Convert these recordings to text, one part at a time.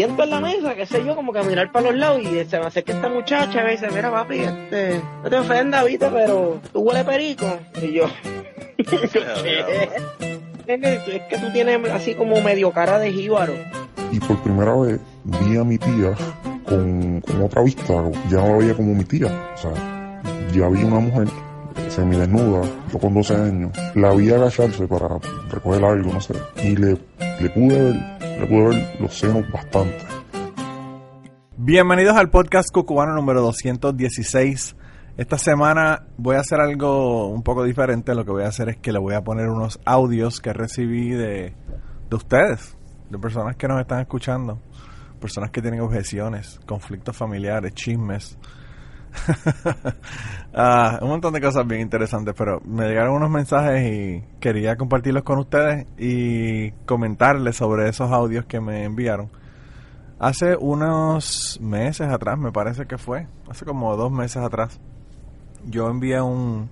siento en la mesa, qué sé yo, como que a mirar para los lados y se me acerca esta muchacha y dice, mira papi, este, no te ofendas, viste, pero tú huele perico. Y yo. Es que tú tienes así como medio cara de jíbaro. Y por primera vez vi a mi tía con, con otra vista, ya no la veía como mi tía. O sea, ya vi una mujer semidesnuda, yo con 12 años, la vi agacharse para recoger algo, no sé, y le, le pude ver, los senos bastante. Bienvenidos al podcast cucubano número 216. Esta semana voy a hacer algo un poco diferente. Lo que voy a hacer es que le voy a poner unos audios que recibí de, de ustedes, de personas que nos están escuchando, personas que tienen objeciones, conflictos familiares, chismes, Ah, un montón de cosas bien interesantes, pero me llegaron unos mensajes y quería compartirlos con ustedes y comentarles sobre esos audios que me enviaron. Hace unos meses atrás, me parece que fue, hace como dos meses atrás, yo envié un,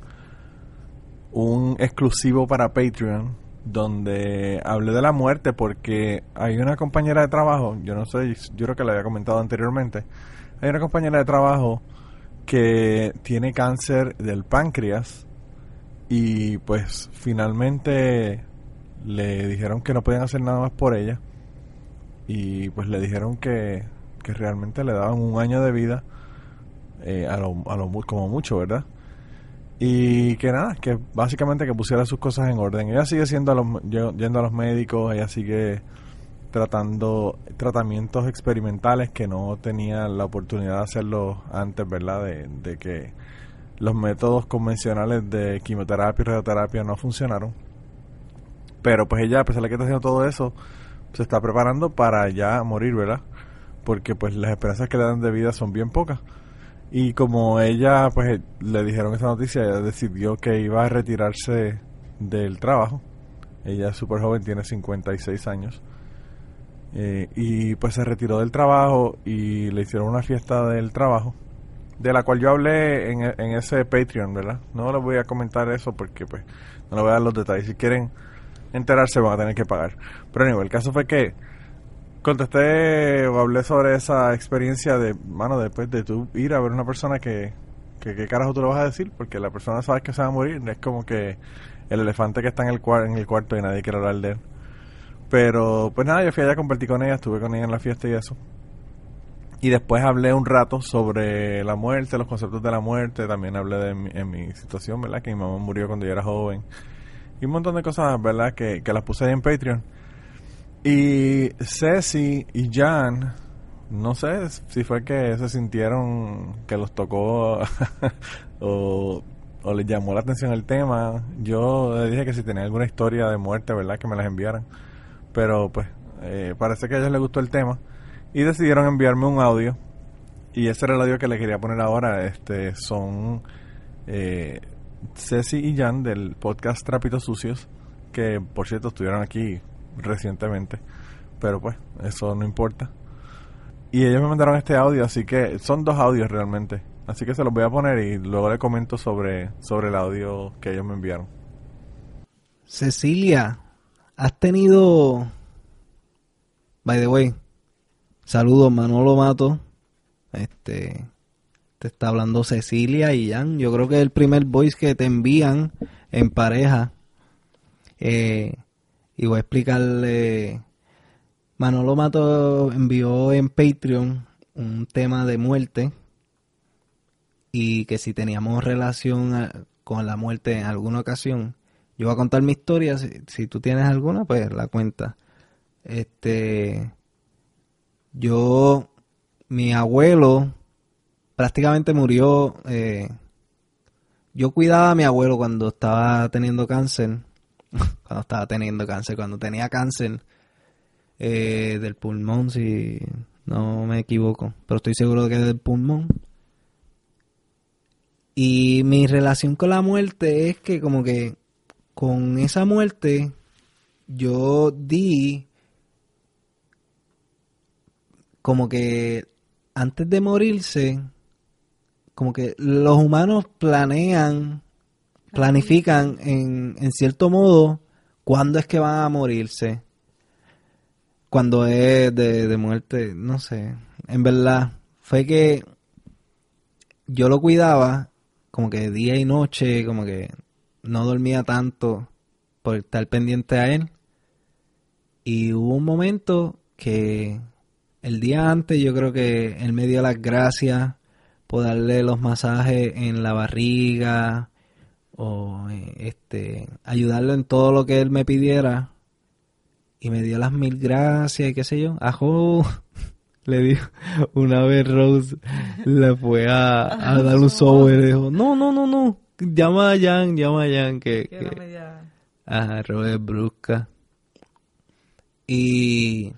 un exclusivo para Patreon donde hablé de la muerte porque hay una compañera de trabajo, yo no sé, yo creo que lo había comentado anteriormente, hay una compañera de trabajo que tiene cáncer del páncreas y pues finalmente le dijeron que no podían hacer nada más por ella y pues le dijeron que, que realmente le daban un año de vida eh, a, lo, a lo como mucho, ¿verdad? Y que nada, que básicamente que pusiera sus cosas en orden. Ella sigue siendo a los, yendo a los médicos, ella sigue tratando tratamientos experimentales que no tenía la oportunidad de hacerlo antes, ¿verdad? De, que los métodos convencionales de quimioterapia y radioterapia no funcionaron. Pero pues ella, a pesar de que está haciendo todo eso, se está preparando para ya morir, ¿verdad? Porque pues las esperanzas que le dan de vida son bien pocas. Y como ella, pues le dijeron esa noticia, ella decidió que iba a retirarse del trabajo. Ella es súper joven, tiene 56 años eh, y pues se retiró del trabajo y le hicieron una fiesta del trabajo, de la cual yo hablé en, en ese Patreon, ¿verdad? No les voy a comentar eso porque pues no les voy a dar los detalles. Si quieren enterarse van a tener que pagar. Pero anyway, el caso fue que contesté o hablé sobre esa experiencia de, mano, después de tú ir a ver una persona que, que qué carajo tú le vas a decir, porque la persona sabe que se va a morir, es como que el elefante que está en el, en el cuarto y nadie quiere hablar de él. Pero pues nada, yo fui allá, compartí con ella, estuve con ella en la fiesta y eso. Y después hablé un rato sobre la muerte, los conceptos de la muerte, también hablé de mi, en mi situación, ¿verdad? Que mi mamá murió cuando yo era joven. Y un montón de cosas, ¿verdad? Que, que las puse ahí en Patreon. Y Ceci y Jan, no sé si fue que se sintieron que los tocó o, o les llamó la atención el tema. Yo les dije que si tenía alguna historia de muerte, ¿verdad? Que me las enviaran pero pues eh, parece que a ellos les gustó el tema. Y decidieron enviarme un audio. Y ese era el audio que le quería poner ahora. Este son eh, Ceci y Jan del podcast Trapitos Sucios que por cierto estuvieron aquí recientemente. Pero pues eso no importa. Y ellos me mandaron este audio así que son dos audios realmente. Así que se los voy a poner y luego le comento sobre sobre el audio que ellos me enviaron. Cecilia has tenido, by the way, saludos Manolo Mato, este, te está hablando Cecilia y Jan, yo creo que es el primer voice que te envían en pareja, eh, y voy a explicarle, Manolo Mato envió en Patreon un tema de muerte, y que si teníamos relación con la muerte en alguna ocasión, yo voy a contar mi historia, si, tú tienes alguna, pues la cuenta. Este, yo, mi abuelo prácticamente murió. Eh, yo cuidaba a mi abuelo cuando estaba teniendo cáncer, cuando estaba teniendo cáncer, cuando tenía cáncer eh, del pulmón, si no me equivoco, pero estoy seguro de que es del pulmón. Y mi relación con la muerte es que como que con esa muerte yo di como que antes de morirse, como que los humanos planean, planifican en, en cierto modo cuándo es que van a morirse. cuando es de, de muerte, no sé, en verdad, fue que yo lo cuidaba como que día y noche, como que no dormía tanto por estar pendiente a él. Y hubo un momento que el día antes yo creo que él me dio las gracias por darle los masajes en la barriga o eh, este ayudarlo en todo lo que él me pidiera y me dio las mil gracias y qué sé yo. Ajo, le dijo una vez Rose le fue a, a dar un software y dijo, no, no, no, no, llama a Jan, llama a Jan que... Que que- era media- Ajá, Rose es brusca. Y...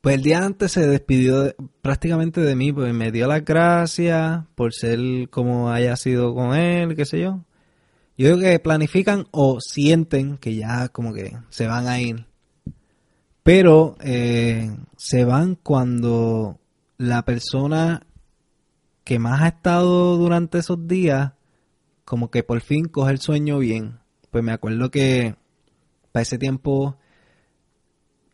Pues el día antes se despidió de- prácticamente de mí, pues me dio las gracias por ser como haya sido con él, qué sé yo. Yo creo que planifican o sienten que ya como que se van a ir. Pero eh, se van cuando la persona que más ha estado durante esos días, como que por fin coge el sueño bien. Pues me acuerdo que para ese tiempo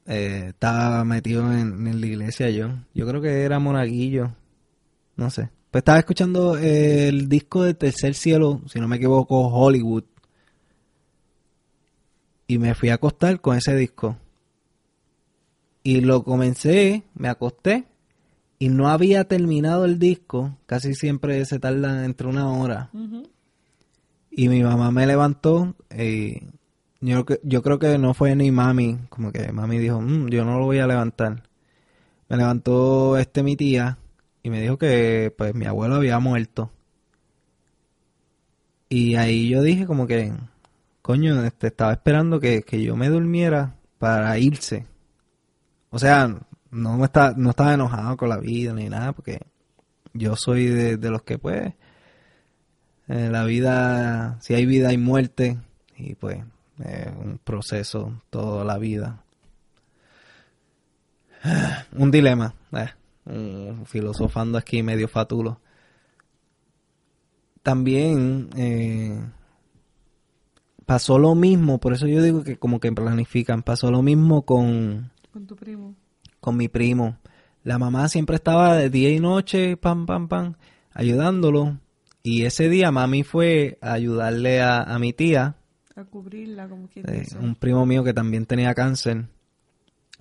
eh, estaba metido en, la iglesia yo. Yo creo que era monaguillo. No sé. Pues estaba escuchando eh, el disco de Tercer Cielo, si no me equivoco, Hollywood. Y me fui a acostar con ese disco. Y lo comencé, me acosté. Y no había terminado el disco. Casi siempre se tarda entre una hora. Y mi mamá me levantó. Y yo, yo creo que no fue ni mami. Como que mami dijo, "Mm, yo no lo voy a levantar. Me levantó este mi tía. Y me dijo que pues mi abuelo había muerto. Y ahí yo dije como que, coño, este, estaba esperando que, que yo me durmiera para irse. O sea, no me está, no estaba enojado con la vida ni nada, porque yo soy de, de los que pues eh, la vida, si hay vida hay muerte y pues es un proceso toda la vida. Un dilema, eh, un- filosofando aquí medio fatulo. También eh, pasó lo mismo, por eso yo digo que como que planifican, pasó lo mismo con, Con tu primo. Con mi primo. La mamá siempre estaba de día y noche, pam, pam, pam, ayudándolo. Y ese día mami fue a ayudarle a, a mi tía, A cubrirla, como quien eh, dice. un primo mío que también tenía cáncer.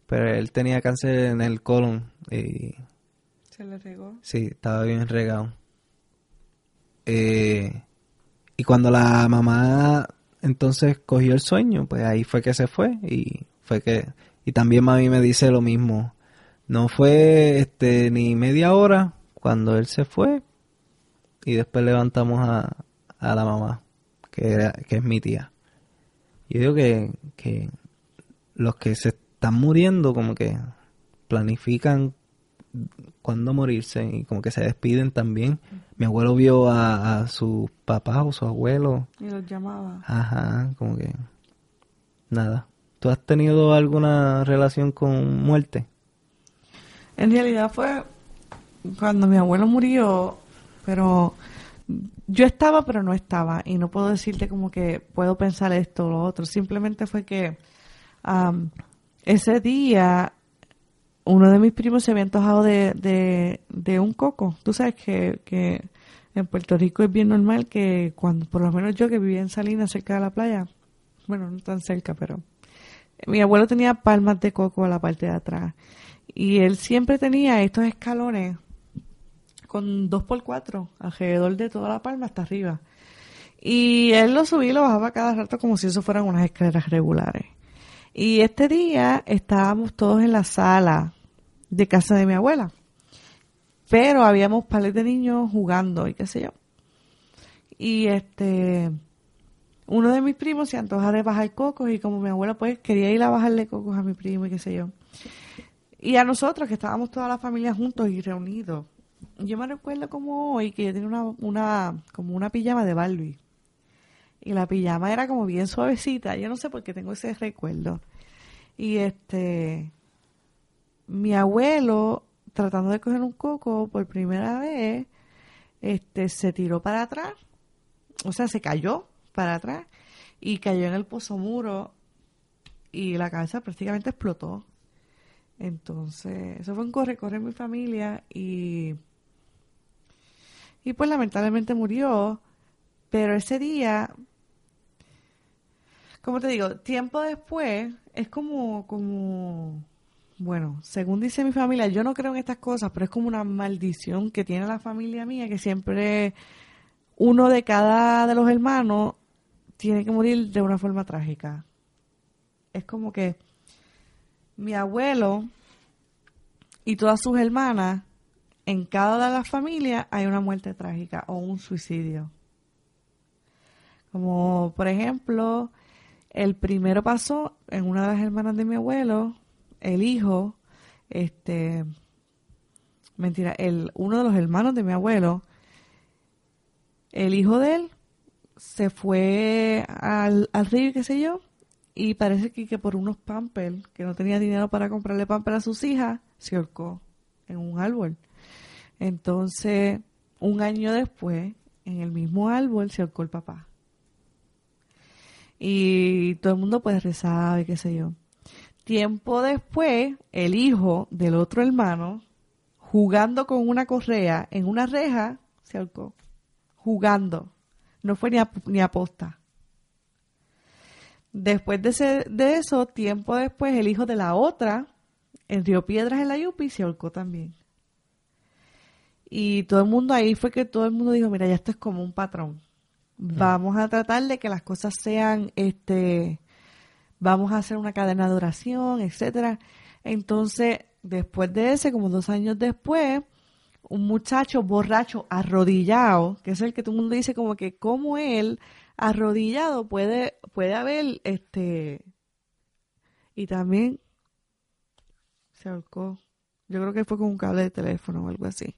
Pero él tenía cáncer en el colon y Se le regó. sí, estaba bien regado. Eh, y cuando la mamá entonces cogió el sueño, pues ahí fue que se fue y fue que y también mami me dice lo mismo. No fue este ni media hora cuando él se fue y después levantamos a, a la mamá, que, era- que es mi tía. Yo digo que, que los que se están muriendo como que planifican cuándo morirse y como que se despiden también. Mi abuelo vio a, a su papá o su abuelo. Y los llamaba. Ajá, como que nada. ¿Tú has tenido alguna relación con muerte? En realidad fue cuando mi abuelo murió, pero yo estaba, pero no estaba. Y no puedo decirte como que puedo pensar esto o lo otro. Simplemente fue que am, ese día uno de mis primos se había antojado de, un coco. Tú sabes que en Puerto Rico es bien normal que cuando, por lo menos yo que vivía en Salinas, cerca de la playa, bueno, no tan cerca, pero mi abuelo tenía palmas de coco a la parte de atrás. Y él siempre tenía estos escalones con dos por cuatro alrededor de toda la palma hasta arriba. Y él lo subía y lo bajaba cada rato como si eso fueran unas escaleras regulares. Y este día estábamos todos en la sala de casa de mi abuela. Pero habíamos pares de niños jugando y qué sé yo. Y este, uno de mis primos se antoja de bajar cocos y como mi abuela pues quería ir a bajarle cocos a mi primo y qué sé yo. Y a nosotros que estábamos toda la familia juntos y reunidos. Yo me recuerdo como hoy que yo tenía una, una, como una pijama de Barbie. Y la pijama era como bien suavecita. Yo no sé por qué tengo ese recuerdo. Y este, mi abuelo, tratando de coger un coco por primera vez, este, se tiró para atrás. O sea, se cayó para atrás y cayó en el pozo muro y la cabeza prácticamente explotó. Entonces, eso fue un corre-corre en mi familia y, y pues lamentablemente murió, pero ese día, como te digo, tiempo después, es como, como, bueno, según dice mi familia, yo no creo en estas cosas, pero es como una maldición que tiene la familia mía, que siempre uno de cada de los hermanos tiene que morir de una forma trágica. Es como que mi abuelo y todas sus hermanas, en cada de las familias hay una muerte trágica o un suicidio. Como por ejemplo, el primero pasó en una de las hermanas de mi abuelo, el hijo, este, mentira, el, uno de los hermanos de mi abuelo, el hijo de él se fue al, al río, qué sé yo, y parece que, que por unos pampers, que no tenía dinero para comprarle pampers a sus hijas, se ahorcó en un árbol. Entonces, un año después, en el mismo árbol se ahorcó el papá. Y todo el mundo pues rezaba y qué sé yo. Tiempo después, el hijo del otro hermano, jugando con una correa en una reja, se ahorcó. Jugando. No fue ni, a, ni aposta. Después de, ese, de eso, tiempo después, el hijo de la otra, en Río Piedras en la Yupi, se ahorcó también. Y todo el mundo ahí fue que todo el mundo dijo, mira, ya esto es como un patrón. Vamos a tratar de que las cosas sean, este, vamos a hacer una cadena de oración, etcétera. Entonces, después de ese, como dos años después, un muchacho borracho arrodillado, que es el que todo el mundo dice como que como él arrodillado puede puede haber este y también se ahorcó. Yo creo que fue con un cable de teléfono o algo así.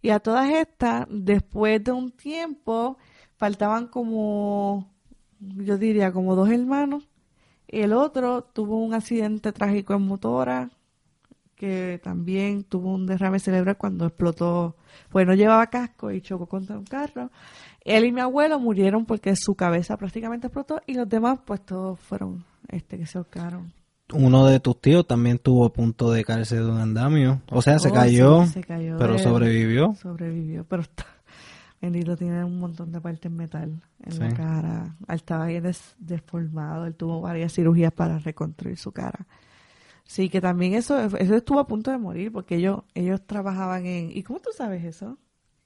Y a todas estas, después de un tiempo, faltaban como, yo diría, como dos hermanos. El otro tuvo un accidente trágico en motora, que también tuvo un derrame cerebral cuando explotó, pues no llevaba casco y chocó contra un carro. Él y mi abuelo murieron porque su cabeza prácticamente explotó y los demás pues todos fueron este que se ahorcaron. Uno de tus tíos también tuvo a punto de caerse de un andamio. O sea, se Oh, cayó, sí, se cayó pero de- sobrevivió. Sobrevivió, pero está, bendito, tiene un montón de partes metal en la cara. Él estaba bien des- deformado, él tuvo varias cirugías para reconstruir su cara. Sí, que también eso, eso estuvo a punto de morir porque ellos, ellos trabajaban en... ¿Y cómo tú sabes eso?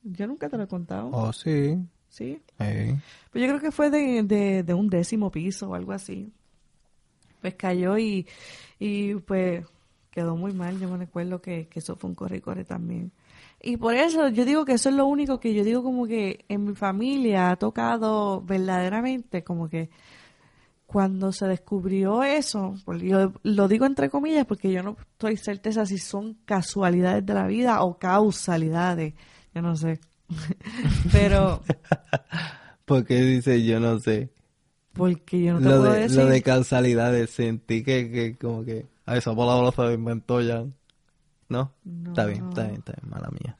Yo nunca te lo he contado. Oh, sí. Sí. Sí. Pues yo creo que fue de, de, de un décimo piso o algo así. Pues cayó y, y pues quedó muy mal. Yo me recuerdo que, que eso fue un corre y corre también. Y por eso yo digo que eso es lo único que yo digo como que en mi familia ha tocado verdaderamente como que cuando se descubrió eso, porque yo lo digo entre comillas porque yo no estoy certeza si son casualidades de la vida o causalidades, yo no sé. Pero Porque dice, yo no sé. porque yo no te lo, puedo de, decir lo de causalidades, sentí que, que como que... A esa palabra se inventó ya. ¿No? No. Está bien, está bien, está bien, mala mía.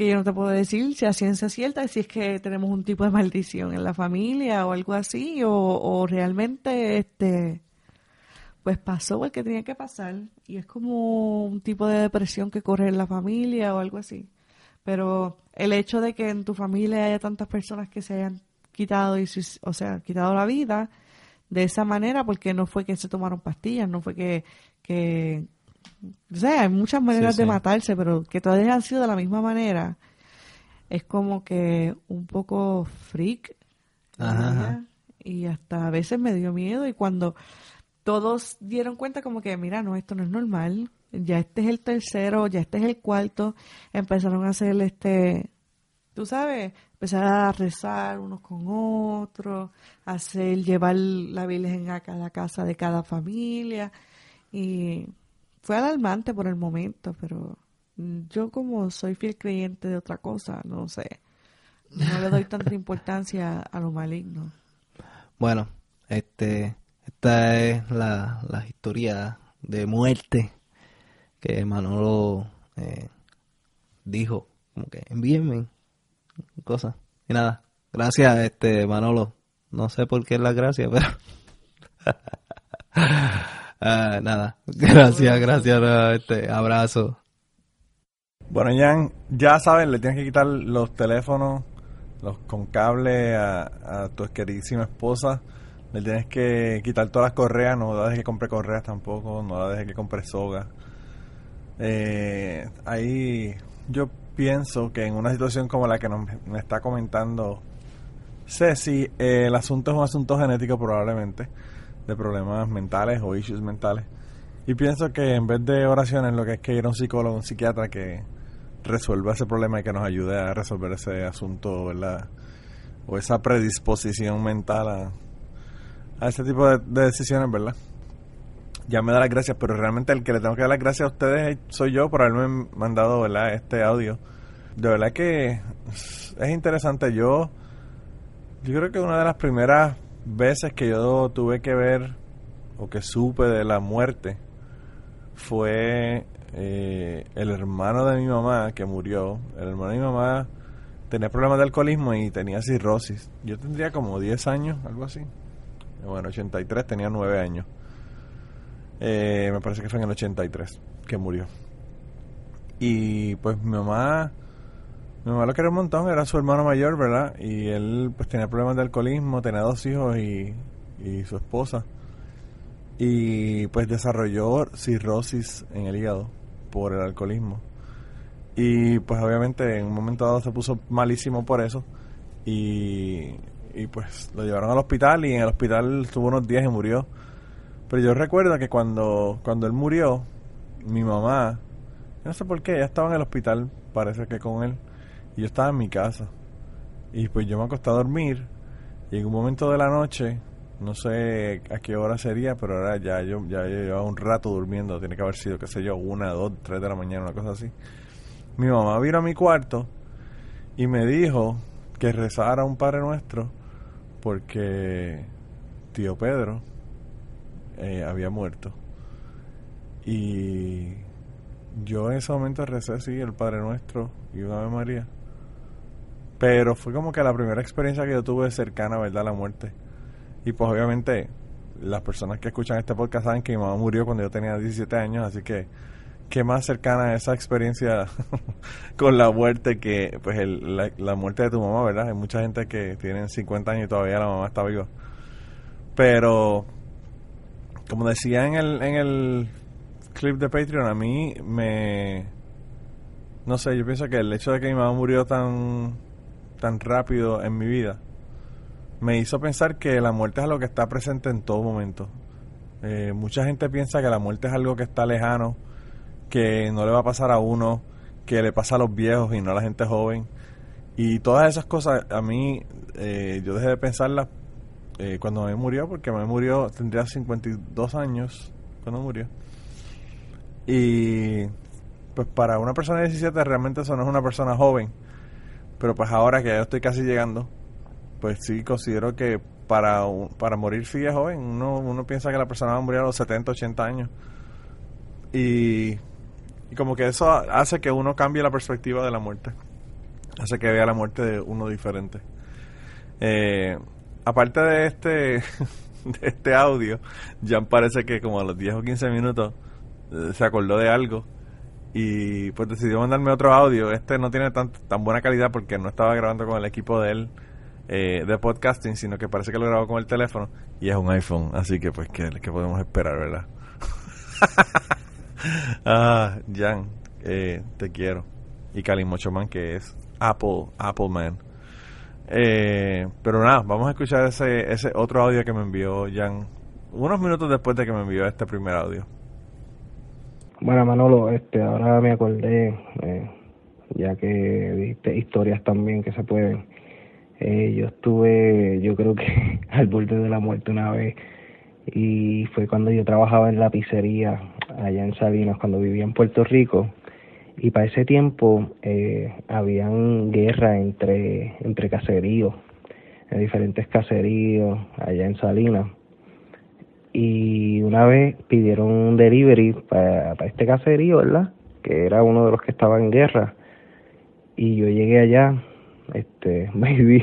Que yo no te puedo decir si a ciencia cierta si es que tenemos un tipo de maldición en la familia o algo así o, o realmente este pues pasó porque tenía que pasar y es como un tipo de depresión que corre en la familia o algo así. Pero el hecho de que en tu familia haya tantas personas que se hayan quitado y o sea quitado la vida de esa manera porque no fue que se tomaron pastillas no fue que que o sea, hay muchas maneras Sí, de sí. matarse, pero que todas han sido de la misma manera. Es como que un poco freak. Ajá, ajá. Y hasta a veces me dio miedo. Y cuando todos dieron cuenta, como que, mira, no, esto no es normal. Ya este es el tercero, ya este es el cuarto. Empezaron a hacer este. Tú sabes, empezar a rezar unos con otros, hacer, llevar la Virgen a cada casa de cada familia. Y fue alarmante por el momento, pero yo como soy fiel creyente de otra cosa, no sé, no le doy tanta importancia a lo maligno. Bueno, este, esta es la, la historia de muerte que Manolo eh, dijo, como que envíenme cosas. Y nada, gracias este Manolo. No sé por qué es la gracia, pero Ah, nada, gracias, gracias, este abrazo. Bueno, Jan, ya saben, le tienes que quitar los teléfonos los con cable a, tu queridísima esposa. Le tienes que quitar todas las correas, no la dejes que compre correas tampoco, no la dejes que compre soga. Eh, ahí yo pienso que en una situación como la que nos, me está comentando Ceci, eh, el asunto es un asunto genético probablemente de problemas mentales o issues mentales. Y pienso que en vez de oraciones lo que es que ir a un psicólogo, un psiquiatra que resuelva ese problema y que nos ayude a resolver ese asunto, ¿verdad? O esa predisposición mental a, ese tipo de, decisiones, ¿verdad? Ya me da las gracias, pero realmente el que le tengo que dar las gracias a ustedes soy yo por haberme mandado, ¿verdad? Este audio. De verdad que es interesante. Yo, yo creo que una de las primeras veces que yo tuve que ver o que supe de la muerte fue eh, el hermano de mi mamá que murió. El hermano de mi mamá tenía problemas de alcoholismo y tenía cirrosis. Yo tendría como 10 años, algo así. Bueno, 83 tenía 9 años. Eh, me parece que fue en el 83 que murió. Y pues mi mamá mi mamá lo quería un montón, era su hermano mayor, ¿verdad? Y él pues tenía problemas de alcoholismo, tenía dos hijos y, su esposa. Y pues desarrolló cirrosis en el hígado por el alcoholismo. Y pues obviamente en un momento dado se puso malísimo por eso. Y, y pues lo llevaron al hospital y en el hospital estuvo unos días y murió. Pero yo recuerdo que cuando, cuando él murió, mi mamá, no sé por qué, ella estaba en el hospital, parece que con él yo estaba en mi casa. Y pues yo me acosté a dormir. Y en un momento de la noche, no sé a qué hora sería, pero ahora ya yo ya llevaba un rato durmiendo. Tiene que haber sido, qué sé yo, una, dos, tres de la mañana, una cosa así. Mi mamá vino a mi cuarto y me dijo que rezara un Padre Nuestro porque tío Pedro eh, había muerto. Y yo en ese momento recé, sí, el Padre Nuestro y una Ave María. Pero fue como que la primera experiencia que yo tuve cercana, ¿verdad?, a la muerte. Y pues obviamente las personas que escuchan este podcast saben que mi mamá murió cuando yo tenía 17 años, así que qué más cercana a esa experiencia con la muerte que pues la, muerte de tu mamá, ¿verdad? Hay mucha gente que tiene 50 años y todavía la mamá está viva. Pero como decía en el en el clip de Patreon, a mí me no sé, yo pienso que el hecho de que mi mamá murió tan tan rápido en mi vida, me hizo pensar que la muerte es algo que está presente en todo momento. Eh, mucha gente piensa que la muerte es algo que está lejano, que no le va a pasar a uno, que le pasa a los viejos y no a la gente joven. Y todas esas cosas, a mí, eh, yo dejé de pensarlas eh, cuando me murió, porque me murió, tendría 52 años cuando murió. Y pues para una persona de 17 realmente eso no es una persona joven pero pues ahora que ya estoy casi llegando, pues sí considero que para, para morir es joven. Uno, uno piensa que la persona va a morir a los 70, 80 años. Y, y como que eso hace que uno cambie la perspectiva de la muerte. Hace que vea la muerte de uno diferente. Eh, aparte de este, de este audio, ya parece que como a los 10 o 15 minutos eh, se acordó de algo y pues decidió mandarme otro audio. Este no tiene tan, tan buena calidad porque no estaba grabando con el equipo de él eh, de podcasting, sino que parece que lo grabó con el teléfono y es un iPhone. Así que pues, ¿qué, podemos esperar, verdad? ah, Jan, eh, te quiero. Y Kalimochoman, que es Apple, Apple Man. Eh, pero nada, vamos a escuchar ese, ese otro audio que me envió Jan unos minutos después de que me envió este primer audio. Bueno, Manolo, este, ahora me acordé, eh, ya que viste historias también que se pueden. Eh, yo estuve, yo creo que al borde de la muerte una vez, y fue cuando yo trabajaba en la pizzería allá en Salinas, cuando vivía en Puerto Rico. Y para ese tiempo eh, habían guerra entre, entre caseríos, en diferentes caseríos allá en Salinas y una vez pidieron un delivery para, este caserío, ¿verdad? Que era uno de los que estaba en guerra. Y yo llegué allá, este, vi,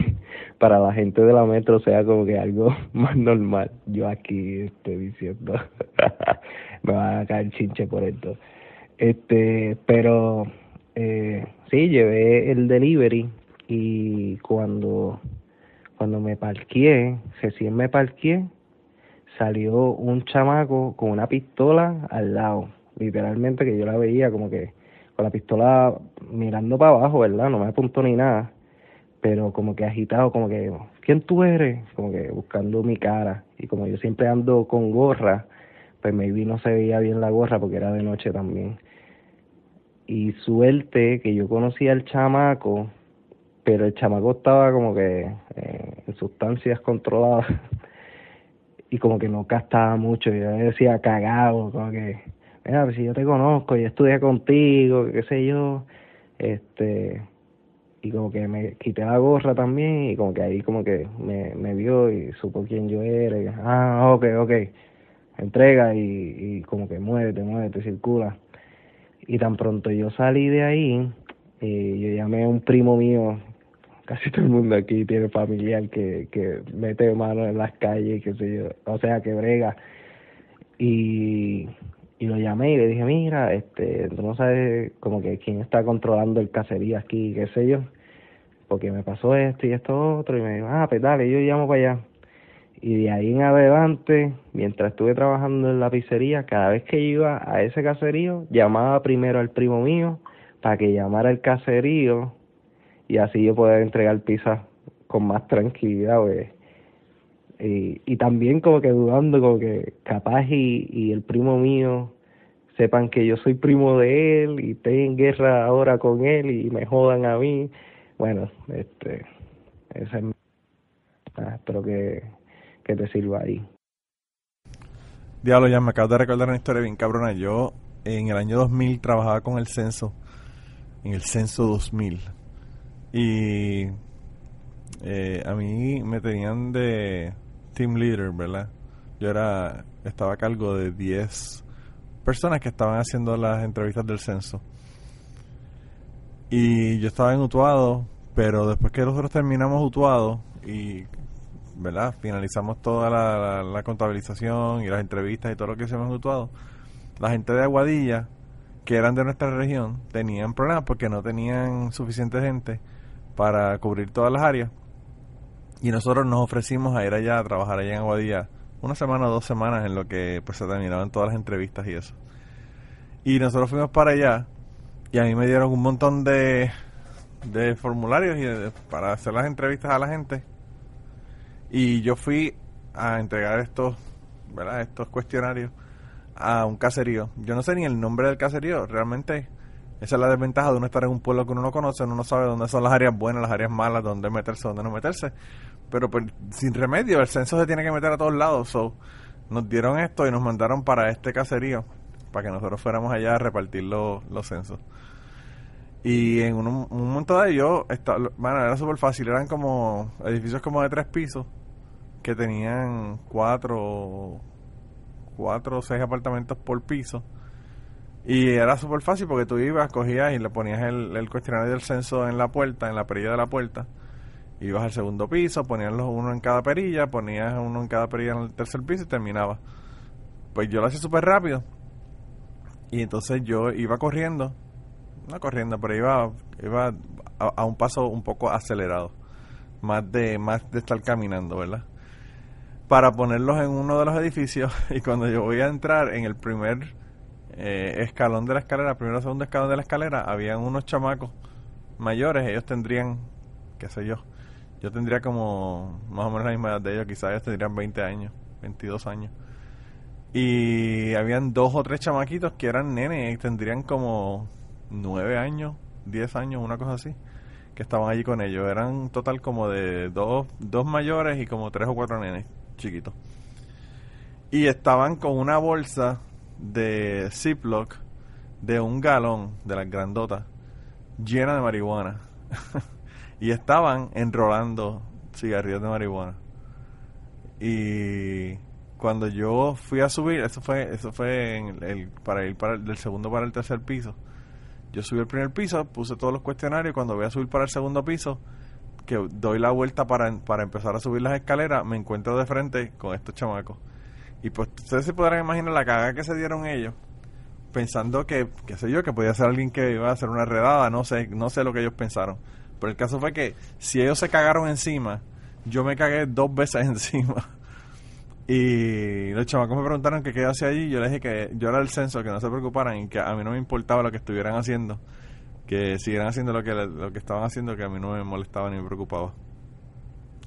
para la gente de la metro sea como que algo más normal. Yo aquí estoy diciendo, me va a caer chinche por esto. Este, pero eh, sí, llevé el delivery y cuando, cuando me parqué, recién me parqué, salió un chamaco con una pistola al lado, literalmente que yo la veía como que con la pistola mirando para abajo, ¿verdad? No me apuntó ni nada, pero como que agitado, como que, ¿quién tú eres? Como que buscando mi cara. Y como yo siempre ando con gorra, pues maybe no se veía bien la gorra porque era de noche también. Y suerte que yo conocía al chamaco, pero el chamaco estaba como que eh, en sustancias controladas y como que no gastaba mucho. Y yo decía cagado, como que mira, pues si yo te conozco, y estudié contigo, qué sé yo, este, y como que me quité la gorra también, y como que ahí como que me, me vio y supo quién yo era, y, ah, ok, ok, entrega y, y como que muévete, muévete, circula. Y tan pronto yo salí de ahí, eh, yo llamé a un primo mío, casi todo el mundo aquí tiene familiar que, que mete mano en las calles, qué sé yo, o sea, que brega. Y y lo llamé y le dije, mira, este, tú no sabes como que quién está controlando el cacería aquí, qué sé yo, porque me pasó esto y esto otro, y me dijo, ah, pues dale, yo llamo para allá. Y de ahí en adelante, mientras estuve trabajando en la pizzería, cada vez que iba a ese caserío, llamaba primero al primo mío para que llamara el caserío y así yo poder entregar pizza con más tranquilidad, pues y, también como que dudando como que capaz y, y el primo mío sepan que yo soy primo de él y estén en guerra ahora con él y me jodan a mí bueno este ese ah, espero que, que te sirva ahí Diablo, ya me acabo de recordar una historia bien cabrona. Yo en el año 2000 trabajaba con el censo, en el censo 2000. Y eh, a mí me tenían de team leader, ¿verdad? Yo era, estaba a cargo de 10 personas que estaban haciendo las entrevistas del censo. Y yo estaba en Utuado, pero después que nosotros terminamos Utuado y, ¿verdad? Finalizamos toda la, contabilización y las entrevistas y todo lo que hicimos en Utuado, la gente de Aguadilla, que eran de nuestra región, tenían problemas porque no tenían suficiente gente para cubrir todas las áreas y nosotros nos ofrecimos a ir allá a trabajar allá en Aguadilla una semana o dos semanas en lo que pues se terminaban todas las entrevistas y eso. Y nosotros fuimos para allá y a mí me dieron un montón de, de formularios y para hacer las entrevistas a la gente. Y yo fui a entregar estos, ¿verdad? estos cuestionarios a un caserío. Yo no sé ni el nombre del caserío, realmente esa es la desventaja de uno estar en un pueblo que uno no conoce, uno no sabe dónde son las áreas buenas, las áreas malas, dónde meterse, dónde no meterse. Pero pues, sin remedio, el censo se tiene que meter a todos lados. So, nos dieron esto y nos mandaron para este caserío, para que nosotros fuéramos allá a repartir los, censos. Y en un, un momento de ellos, bueno, era súper fácil, eran como edificios como de tres pisos, que tenían cuatro, cuatro o seis apartamentos por piso. Y era súper fácil porque tú ibas, cogías y le ponías el, el cuestionario del censo en la puerta, en la perilla de la puerta Ibas al segundo piso, ponías los uno en cada perilla, ponías uno en cada perilla en el tercer piso y terminaba. Pues yo lo hacía súper rápido. Y entonces yo iba corriendo, no corriendo, pero iba, iba a, un paso un poco acelerado. Más de, más de estar caminando, ¿verdad? Para ponerlos en uno de los edificios. Y cuando yo voy a entrar en el primer eh, escalón de la escalera, primero segundo escalón de la escalera, habían unos chamacos mayores, ellos tendrían, qué sé yo, yo tendría como más o menos la misma edad de ellos, quizás ellos tendrían 20 años, 22 años. Y habían dos o tres chamaquitos que eran nenes y tendrían como 9 años, 10 años, una cosa así, que estaban allí con ellos. Eran total como de dos, dos mayores y como tres o cuatro nenes chiquitos. Y estaban con una bolsa de Ziploc de un galón de las grandotas llena de marihuana. y estaban enrolando cigarrillos de marihuana. Y cuando yo fui a subir, eso fue eso fue el, para ir para el, del segundo para el tercer piso. Yo subí al primer piso, puse todos los cuestionarios cuando voy a subir para el segundo piso, que doy la vuelta para, para empezar a subir las escaleras, me encuentro de frente con estos chamacos. Y pues ustedes se podrán imaginar la cagada que se dieron ellos, pensando que, qué sé yo, que podía ser alguien que iba a hacer una redada, no sé, no sé lo que ellos pensaron. Pero el caso fue que si ellos se cagaron encima, yo me cagué dos veces encima. Y los chamacos me preguntaron que qué hacía allí. Yo les dije que yo era el censo, que no se preocuparan y que a mí no me importaba lo que estuvieran haciendo. Que siguieran haciendo lo que, lo que estaban haciendo, que a mí no me molestaba ni me preocupaba.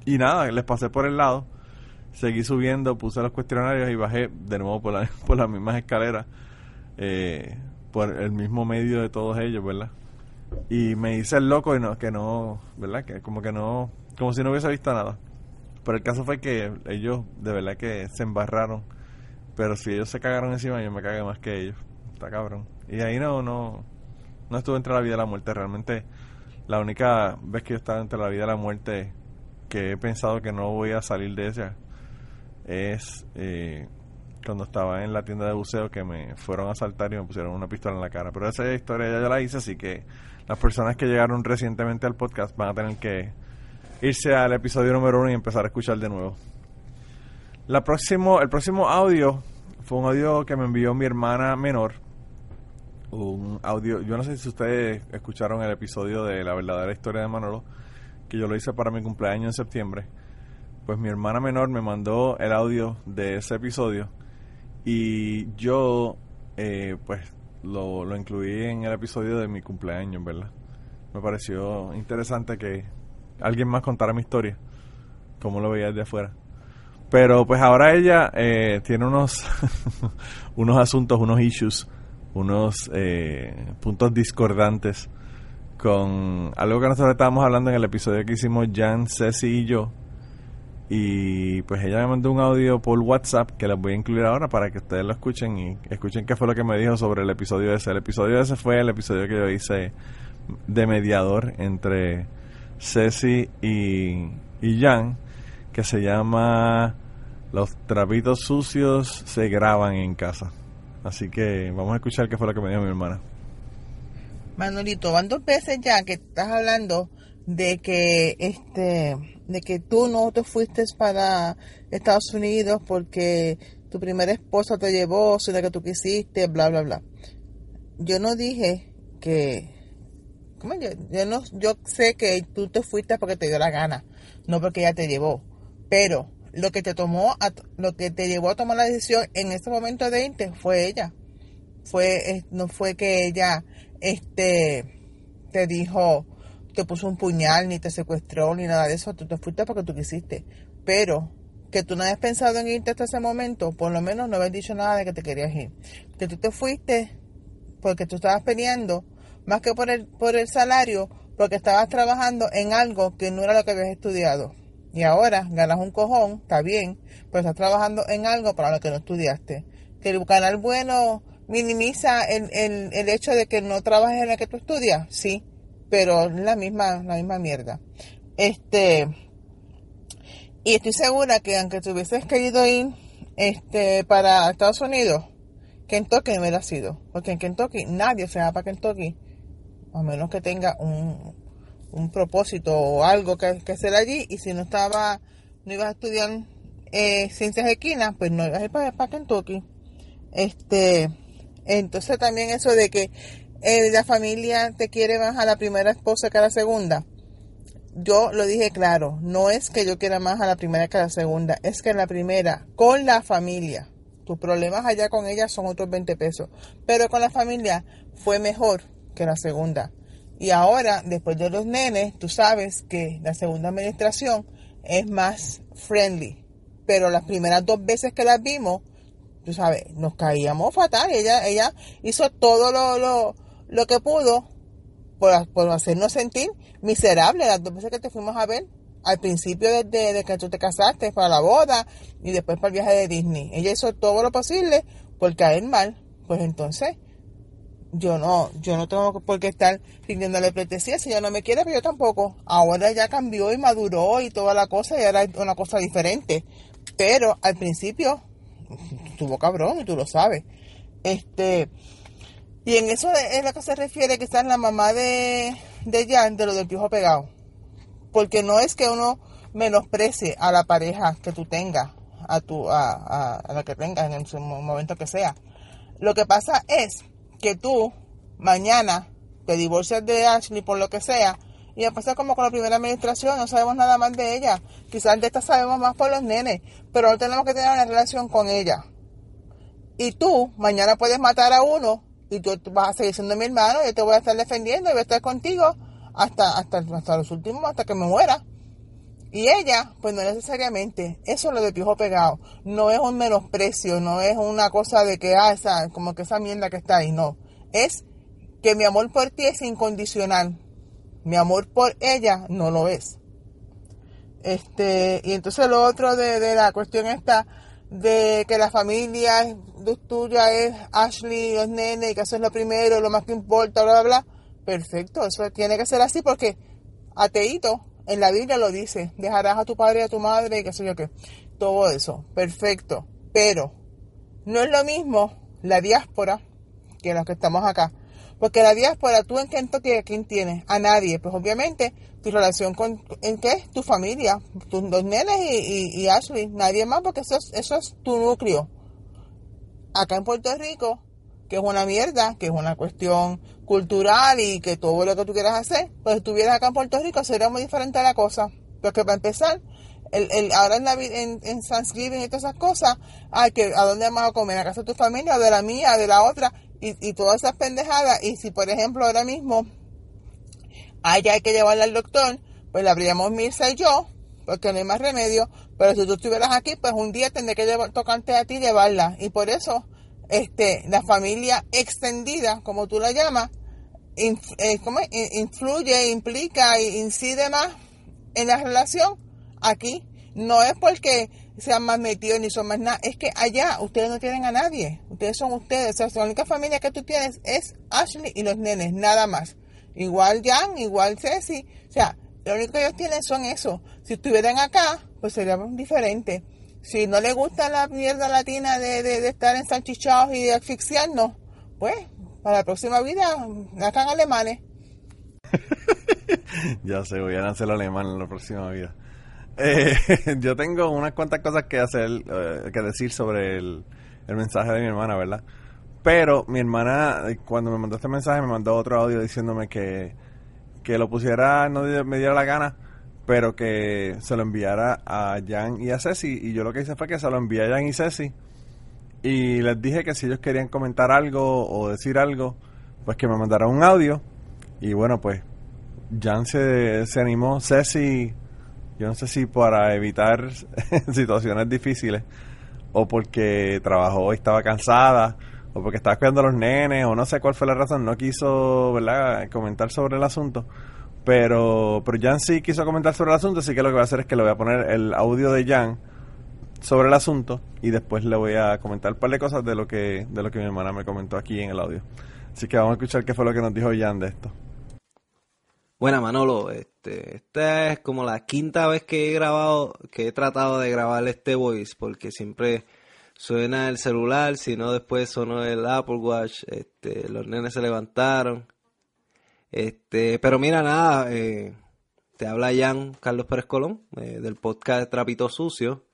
Y nada, les pasé por el lado. Seguí subiendo, puse los cuestionarios y bajé de nuevo por, la, por las mismas escaleras. Eh, por el mismo medio de todos ellos, ¿verdad? Y me hice el loco y no, que no, ¿verdad? Que como que no, como si no hubiese visto nada. Pero el caso fue que ellos de verdad que se embarraron. Pero si ellos se cagaron encima, yo me cagué más que ellos. Está cabrón. Y ahí no, no, no estuve entre la vida y la muerte. Realmente la única vez que yo estaba entre la vida y la muerte que he pensado que no voy a salir de ella es eh, cuando estaba en la tienda de buceo que me fueron a asaltar y me pusieron una pistola en la cara. Pero esa historia ya yo la hice, así que las personas que llegaron recientemente al podcast van a tener que irse al episodio número uno y empezar a escuchar de nuevo. La próximo, el próximo audio fue un audio que me envió mi hermana menor. Un audio, yo no sé si ustedes escucharon el episodio de La verdadera historia de Manolo, que yo lo hice para mi cumpleaños en septiembre. Pues mi hermana menor me mandó el audio de ese episodio y yo eh, pues lo, lo incluí en el episodio de mi cumpleaños, ¿verdad? Me pareció interesante que alguien más contara mi historia, como lo veía desde afuera. Pero pues ahora ella eh, tiene unos, unos asuntos, unos issues, unos eh, puntos discordantes con algo que nosotros estábamos hablando en el episodio que hicimos Jan, Ceci y yo. Y pues ella me mandó un audio por WhatsApp que les voy a incluir ahora para que ustedes lo escuchen y escuchen qué fue lo que me dijo sobre el episodio ese. El episodio ese fue el episodio que yo hice de mediador entre Ceci y, y Jan, que se llama Los trapitos sucios se graban en casa. Así que vamos a escuchar qué fue lo que me dijo mi hermana. Manolito, van dos veces ya que estás hablando de que este de que tú no te fuiste para Estados Unidos porque tu primera esposa te llevó, sino que tú quisiste, bla bla bla. Yo no dije que yo, no, yo sé que tú te fuiste porque te dio la gana, no porque ella te llevó. Pero lo que te tomó, lo que te llevó a tomar la decisión en ese momento de irte fue ella. Fue, no fue que ella, este, te dijo, te puso un puñal, ni te secuestró, ni nada de eso. Tú te fuiste porque tú quisiste. Pero que tú no habías pensado en irte hasta ese momento, por lo menos no habías dicho nada de que te querías ir. Que tú te fuiste porque tú estabas peleando más que por el, por el salario, porque estabas trabajando en algo que no era lo que habías estudiado. Y ahora ganas un cojón, está bien, pero estás trabajando en algo para lo que no estudiaste. Que el canal bueno minimiza el, el, el hecho de que no trabajes en lo que tú estudias, sí, pero la misma, la misma mierda. Este, y estoy segura que aunque te hubieses querido ir este, para Estados Unidos, Kentucky no hubiera sido. Porque en Kentucky nadie se va para Kentucky a menos que tenga un, un propósito o algo que, hacer allí, y si no estaba, no ibas a estudiar eh, ciencias equinas, pues no ibas a ir para, para Kentucky. Este, entonces también eso de que eh, la familia te quiere más a la primera esposa que a la segunda. Yo lo dije claro, no es que yo quiera más a la primera que a la segunda, es que la primera, con la familia, tus problemas allá con ella son otros 20 pesos, pero con la familia fue mejor que la segunda. Y ahora, después de los nenes, tú sabes que la segunda administración es más friendly. Pero las primeras dos veces que las vimos, tú sabes, nos caíamos fatal. Ella, ella hizo todo lo, lo, lo que pudo por, por, hacernos sentir miserables las dos veces que te fuimos a ver. Al principio desde de que tú te casaste para la boda y después para el viaje de Disney. Ella hizo todo lo posible por caer mal. Pues entonces, yo no, yo no tengo por qué estar rindiéndole pretesía si ella no me quiere, pero yo tampoco. Ahora ya cambió y maduró y toda la cosa y ahora es una cosa diferente. Pero al principio tuvo cabrón y tú lo sabes. Este, y en eso es lo que se refiere está la mamá de, de Jan, de lo del piojo pegado. porque no es que uno menosprecie a la pareja que tú tengas, a, tu, a, a, a la que tengas en el momento que sea. Lo que pasa es que tú mañana te divorcias de Ashley por lo que sea, y a pasar como con la primera administración, no sabemos nada más de ella. Quizás de esta sabemos más por los nenes, pero no tenemos que tener una relación con ella. Y tú mañana puedes matar a uno y tú vas a seguir siendo mi hermano, yo te voy a estar defendiendo y voy a estar contigo hasta, hasta, hasta los últimos, hasta que me muera. Y ella, pues no necesariamente, eso es lo de piojo pegado, no es un menosprecio, no es una cosa de que, ah, esa, como que esa mierda que está ahí, no. Es que mi amor por ti es incondicional. Mi amor por ella no lo es. Este, y entonces lo otro de, de la cuestión esta de que la familia tuya es Ashley, los nenes, y que eso es lo primero, lo más que importa, bla, bla, bla. Perfecto, eso tiene que ser así porque ateíto en la Biblia lo dice, dejarás a tu padre y a tu madre y qué sé yo qué. Todo eso, perfecto. Pero no es lo mismo la diáspora que los que estamos acá. Porque la diáspora, tú en Kentucky, ¿a quién tienes? A nadie. Pues obviamente, tu relación con, ¿en qué? Tu familia, tus dos nenes y, y, Ashley. Nadie más, porque eso es, eso es tu núcleo. Acá en Puerto Rico, que es una mierda, que es una cuestión cultural y que todo lo que tú quieras hacer, pues estuvieras acá en Puerto Rico sería muy diferente la cosa. Porque para empezar, el, el, ahora en, la, en, en Thanksgiving y todas esas cosas, hay que, ¿a dónde vamos a comer? ¿A casa de tu familia de la mía, de la otra? y, y todas esas pendejadas. Y si, por ejemplo, ahora mismo allá hay que llevarla al doctor, pues la habríamos Mirza y yo, porque no hay más remedio. Pero si tú estuvieras aquí, pues un día tendré que tocarte a ti llevarla. Y por eso, este, la familia extendida, como tú la llamas, eh, influye, implica e incide más en la relación aquí. No es porque sean más metidos ni son más nada. Es que allá ustedes no tienen a nadie. Ustedes son ustedes. O sea, la única familia que tú tienes es Ashley y los nenes, nada más. Igual Jan, igual Ceci. O sea, lo único que ellos tienen son eso. Si estuvieran acá, pues sería diferente. Si no les gusta la mierda latina de, de, estar ensanchichados y de asfixiarnos, pues para la próxima vida, acá alemanes. ya sé, voy a nacer alemán en la próxima vida. Eh, yo tengo unas cuantas cosas que hacer, eh, que decir sobre el, mensaje de mi hermana, ¿verdad? Pero mi hermana, eh, cuando me mandó este mensaje, me mandó otro audio diciéndome que, que lo pusiera, no me diera la gana, pero que se lo enviara a Jan y a Ceci. Y yo lo que hice fue que se lo envié a Jan y Ceci. Y les dije que si ellos querían comentar algo o decir algo, pues que me mandaran un audio. Y bueno, pues Jan se, se animó. Ceci yo no sé si para evitar situaciones difíciles o porque trabajó y estaba cansada o porque estaba cuidando a los nenes o no sé cuál fue la razón, no quiso, ¿verdad?, comentar sobre el asunto. Pero, pero Jan sí quiso comentar sobre el asunto, así que lo que voy a hacer es que le voy a poner el audio de Jan sobre el asunto y después le voy a comentar un par de cosas de lo que de lo que mi hermana me comentó aquí en el audio. Así que vamos a escuchar qué fue lo que nos dijo Jan de esto. Bueno, Manolo, este, esta es como la quinta vez que he grabado, que he tratado de grabar este voice, porque siempre suena el celular, si no después sonó el Apple Watch, este, los nenes se levantaron. Este, pero mira, nada, eh, te habla Jan Carlos Pérez Colón, eh, del podcast Trapito Sucio,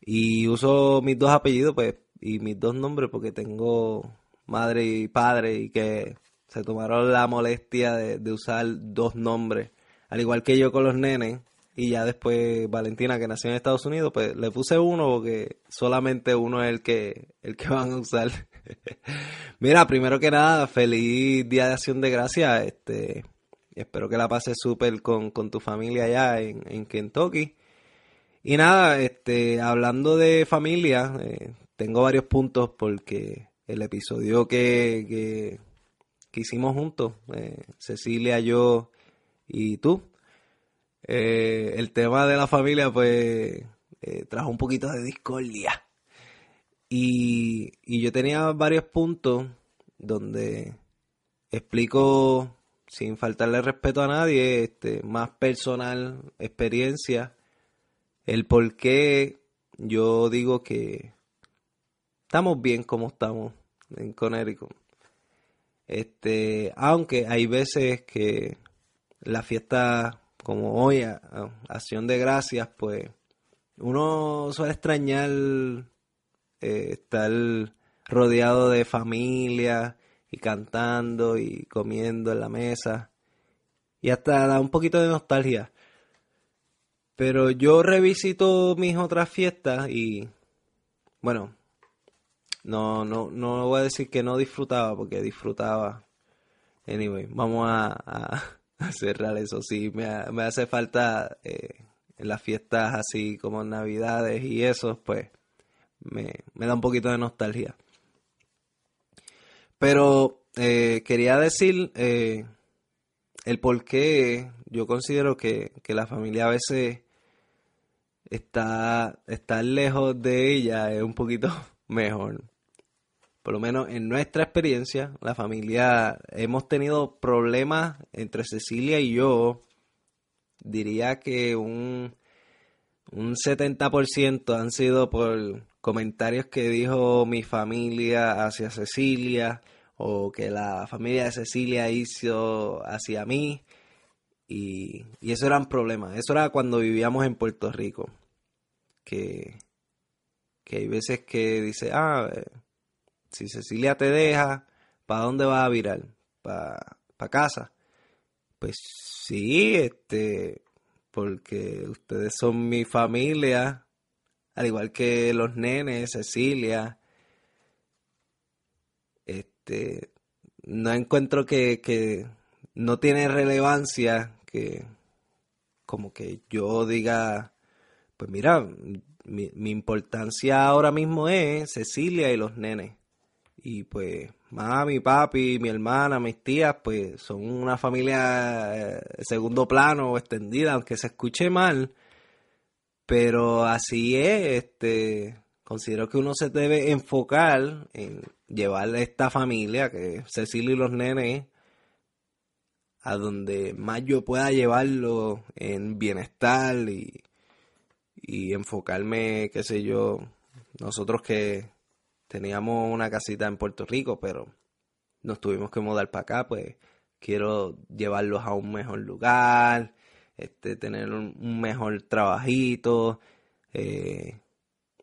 y uso mis dos apellidos, pues, y mis dos nombres, porque tengo madre y padre, y que se tomaron la molestia de, usar dos nombres, al igual que yo con los nenes. Y ya después Valentina, que nació en Estados Unidos, pues le puse uno porque solamente uno es el que, el que van a usar. Mira, primero que nada, feliz Día de Acción de Gracias. Este, espero que la pases súper con, tu familia allá en, en, Kentucky. Y nada, este, hablando de familia, eh, tengo varios puntos porque el episodio que, que hicimos juntos, eh, Cecilia, yo y tú. Eh, el tema de la familia, pues, eh, trajo un poquito de discordia. Y, y yo tenía varios puntos donde explico, sin faltarle respeto a nadie, este, más personal experiencia, el por qué yo digo que estamos bien como estamos en Connecticut. Este, aunque hay veces que la fiesta como hoy, a- acción de gracias, pues uno suele extrañar eh, estar rodeado de familia y cantando y comiendo en la mesa y hasta da un poquito de nostalgia. Pero yo revisito mis otras fiestas y bueno, no, no, no voy a decir que no disfrutaba porque disfrutaba. Anyway, vamos a cerrar eso. Sí, me, me hace falta eh, en las fiestas así como Navidades y eso, pues me, me da un poquito de nostalgia. Pero eh, quería decir eh, el por qué yo considero que, que la familia a veces está estar lejos de ella es un poquito mejor. Por lo menos en nuestra experiencia, la familia hemos tenido problemas entre Cecilia y yo. Diría que un, un 70% han sido por comentarios que dijo mi familia hacia Cecilia o que la familia de Cecilia hizo hacia mí. Y, y eso eran problemas. Eso era cuando vivíamos en Puerto Rico. Que, que hay veces que dice, ah, eh, si Cecilia te deja, ¿para dónde vas a virar? ¿Para casa? Pues sí, este, porque ustedes son mi familia, al igual que los nenes, Cecilia. Este, no encuentro que, que no tiene relevancia que como que yo diga, pues mira, mi, mi importancia ahora mismo es Cecilia y los nenes. Y pues mami, papi, mi hermana, mis tías, pues son una familia eh, segundo plano o extendida, aunque se escuche mal. Pero así es, este, considero que uno se debe enfocar en llevar esta familia, que es Cecilia y los nenes, a donde más yo pueda llevarlo en bienestar y, y enfocarme, qué sé yo, nosotros que teníamos una casita en Puerto Rico, pero nos tuvimos que mudar para acá, pues quiero llevarlos a un mejor lugar, este, tener un, mejor trabajito, eh,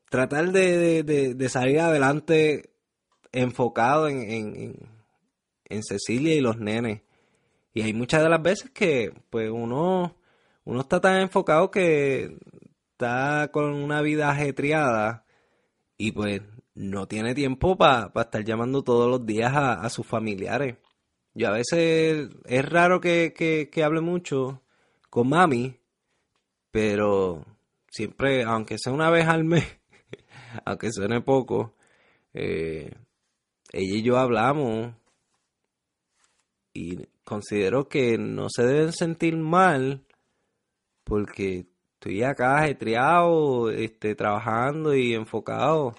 tratar de, salir adelante enfocado en, en, en, en Cecilia y los nenes. Y hay muchas de las veces que pues uno, uno está tan enfocado que está con una vida ajetreada y pues no tiene tiempo para estar llamando todos los días a, sus familiares. Yo a veces es raro que, que, hable mucho con mami, pero siempre, aunque sea una vez al mes, aunque suene poco, eh, ella y yo hablamos y considero que no se deben sentir mal porque estoy acá ajetreado, este, trabajando y enfocado.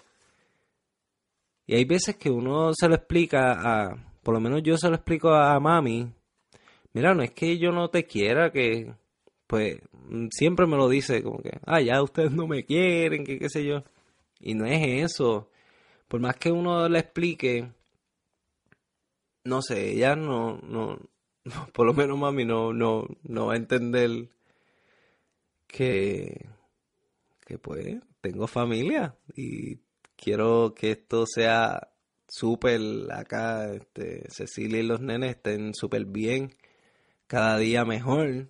Y hay veces que uno se lo explica a, por lo menos yo se lo explico a mami, mira, no es que yo no te quiera, que pues mm, siempre me lo dice como que, ah, ya ustedes no me quieren, que qué sé yo. Y no es eso. Por más que uno le explique, no sé, ella no, no, por lo menos mami no, no, no va a entender que, que pues tengo familia y quiero que esto sea súper acá, este, Cecilia y los nenes estén súper bien, cada día mejor.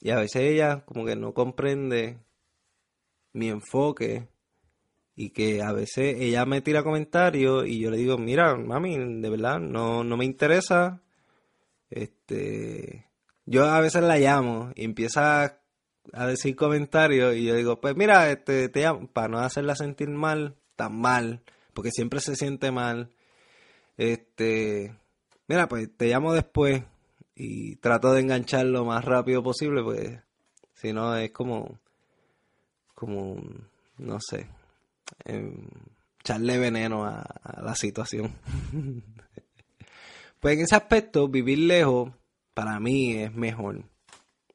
Y a veces ella como que no comprende mi enfoque y que a veces ella me tira comentarios y yo le digo, mira, mami, de verdad, no, no me interesa. Este, yo a veces la llamo y empieza a decir comentarios y yo digo, pues mira, este, te llamo, para no hacerla sentir mal, tan mal, porque siempre se siente mal. Este, mira, pues te llamo después y trato de enganchar lo más rápido posible, pues si no es como, como, no sé, em, echarle veneno a, a la situación. pues en ese aspecto, vivir lejos para mí es mejor.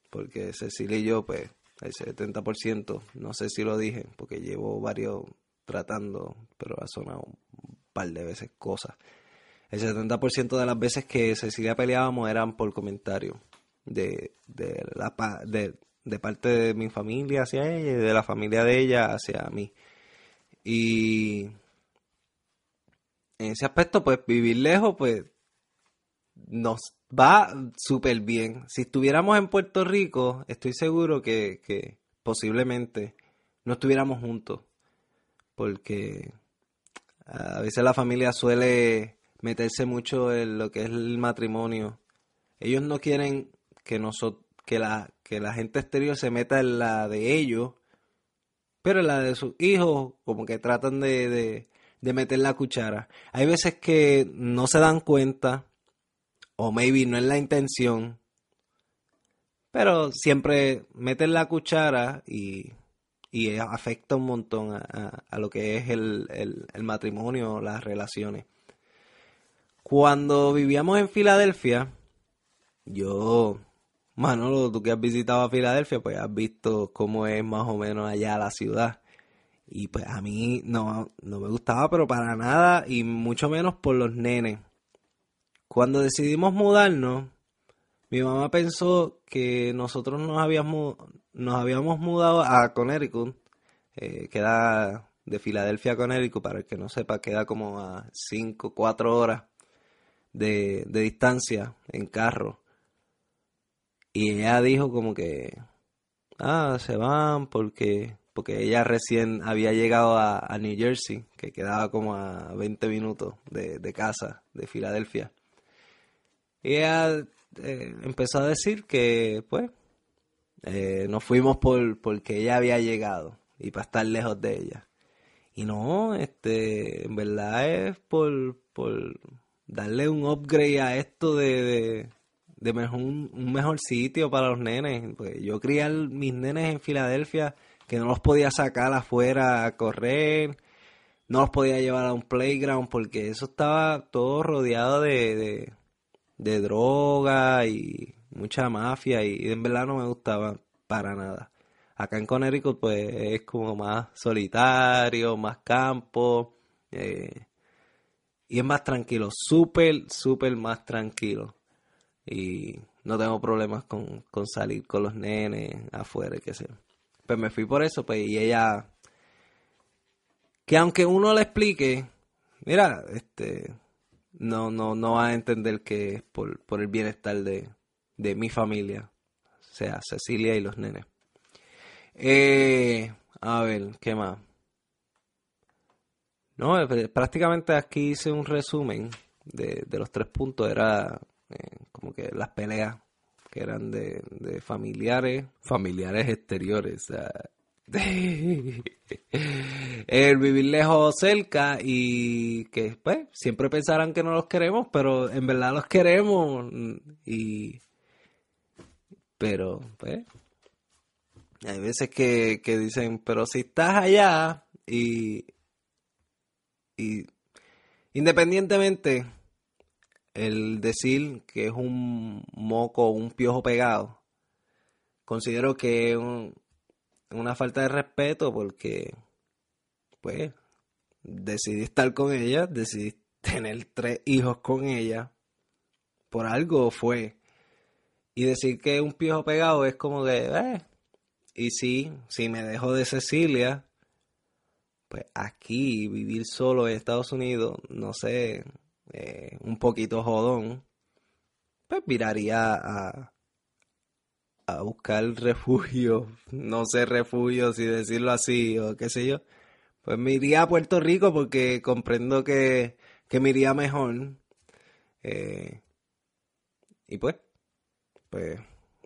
Porque Cecilia y yo, pues, el 70%, no sé si lo dije, porque llevo varios tratando, pero ha sonado un par de veces cosas. El 70% de las veces que Cecilia peleábamos eran por comentarios. de, de, la, de, de parte de mi familia hacia ella y de la familia de ella hacia mí. Y en ese aspecto, pues vivir lejos, pues nos va súper bien. Si estuviéramos en Puerto Rico, estoy seguro que, que posiblemente no estuviéramos juntos. Porque a veces la familia suele meterse mucho en lo que es el matrimonio. Ellos no quieren que que la, que la gente exterior se meta en la de ellos, pero en la de sus hijos, como que tratan de, de, meter la cuchara. Hay veces que no se dan cuenta, o maybe no es la intención, pero siempre meten la cuchara y, y afecta un montón a, a, lo que es el, el, el, matrimonio, las relaciones. Cuando vivíamos en Filadelfia, yo Manolo, tú que has visitado a Filadelfia, pues has visto cómo es más o menos allá la ciudad. Y pues a mí no, no me gustaba, pero para nada, y mucho menos por los nenes. Cuando decidimos mudarnos, mi mamá pensó que nosotros nos habíamos, nos habíamos mudado a Connecticut, eh, queda de Filadelfia a Connecticut, para el que no sepa, queda como a 5, 4 horas de, de distancia en carro. Y ella dijo como que, ah, se van porque, porque ella recién había llegado a, New Jersey, que quedaba como a 20 minutos de, casa, de Filadelfia. Y ella eh, empezó a decir que, pues, eh, nos fuimos por, porque ella había llegado y para estar lejos de ella. Y no, este, en verdad es por, por darle un upgrade a esto de, de mejor, un, mejor sitio para los nenes. Pues yo crié mis nenes en Filadelfia que no los podía sacar afuera a correr, no los podía llevar a un playground porque eso estaba todo rodeado de, de, droga y mucha mafia y, en verdad no me gustaba para nada. Acá en Connecticut pues es como más solitario, más campo eh, y es más tranquilo, súper, súper más tranquilo y no tengo problemas con, salir con los nenes afuera qué sé. Pues me fui por eso, pues, y ella, que aunque uno le explique, mira, este, no, no, no va a entender que es por, por el bienestar de, de mi familia, o sea, Cecilia y los nenes. Eh, a ver, ¿qué más? No, eh, prácticamente aquí hice un resumen de, de los tres puntos. Era eh, como que las peleas que eran de, familiares, familiares exteriores. el vivir lejos cerca y que pues siempre pensarán que no los queremos, pero en verdad los queremos y pero pues hay veces que, que dicen, pero si estás allá y, y independientemente el decir que es un moco o un piojo pegado, considero que es una falta de respeto porque, pues, decidí estar con ella, decidí tener tres hijos con ella, por algo fue. Y decir que un piojo pegado es como de, eh, y sí, si me dejo de Cecilia, pues aquí vivir solo en Estados Unidos, no sé, eh, un poquito jodón, pues miraría a, a buscar refugio, no sé refugio si decirlo así o qué sé yo, pues me iría a Puerto Rico porque comprendo que, que me iría mejor. Eh, y pues, pues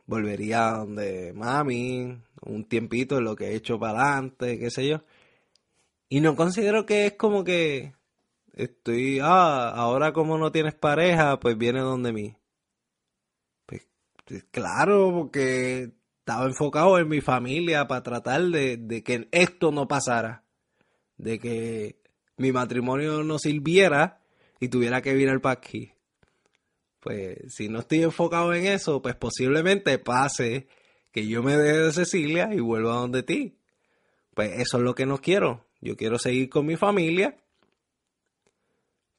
volvería donde mami, un tiempito en lo que he hecho para adelante, qué sé yo. Y no considero que es como que estoy, ah, ahora como no tienes pareja, pues viene donde mí. Pues, pues, claro, porque estaba enfocado en mi familia para tratar de, de que esto no pasara. De que mi matrimonio no sirviera y tuviera que venir para aquí. Pues si no estoy enfocado en eso, pues posiblemente pase que yo me deje de Cecilia y vuelva donde ti. Pues eso es lo que no quiero. Yo quiero seguir con mi familia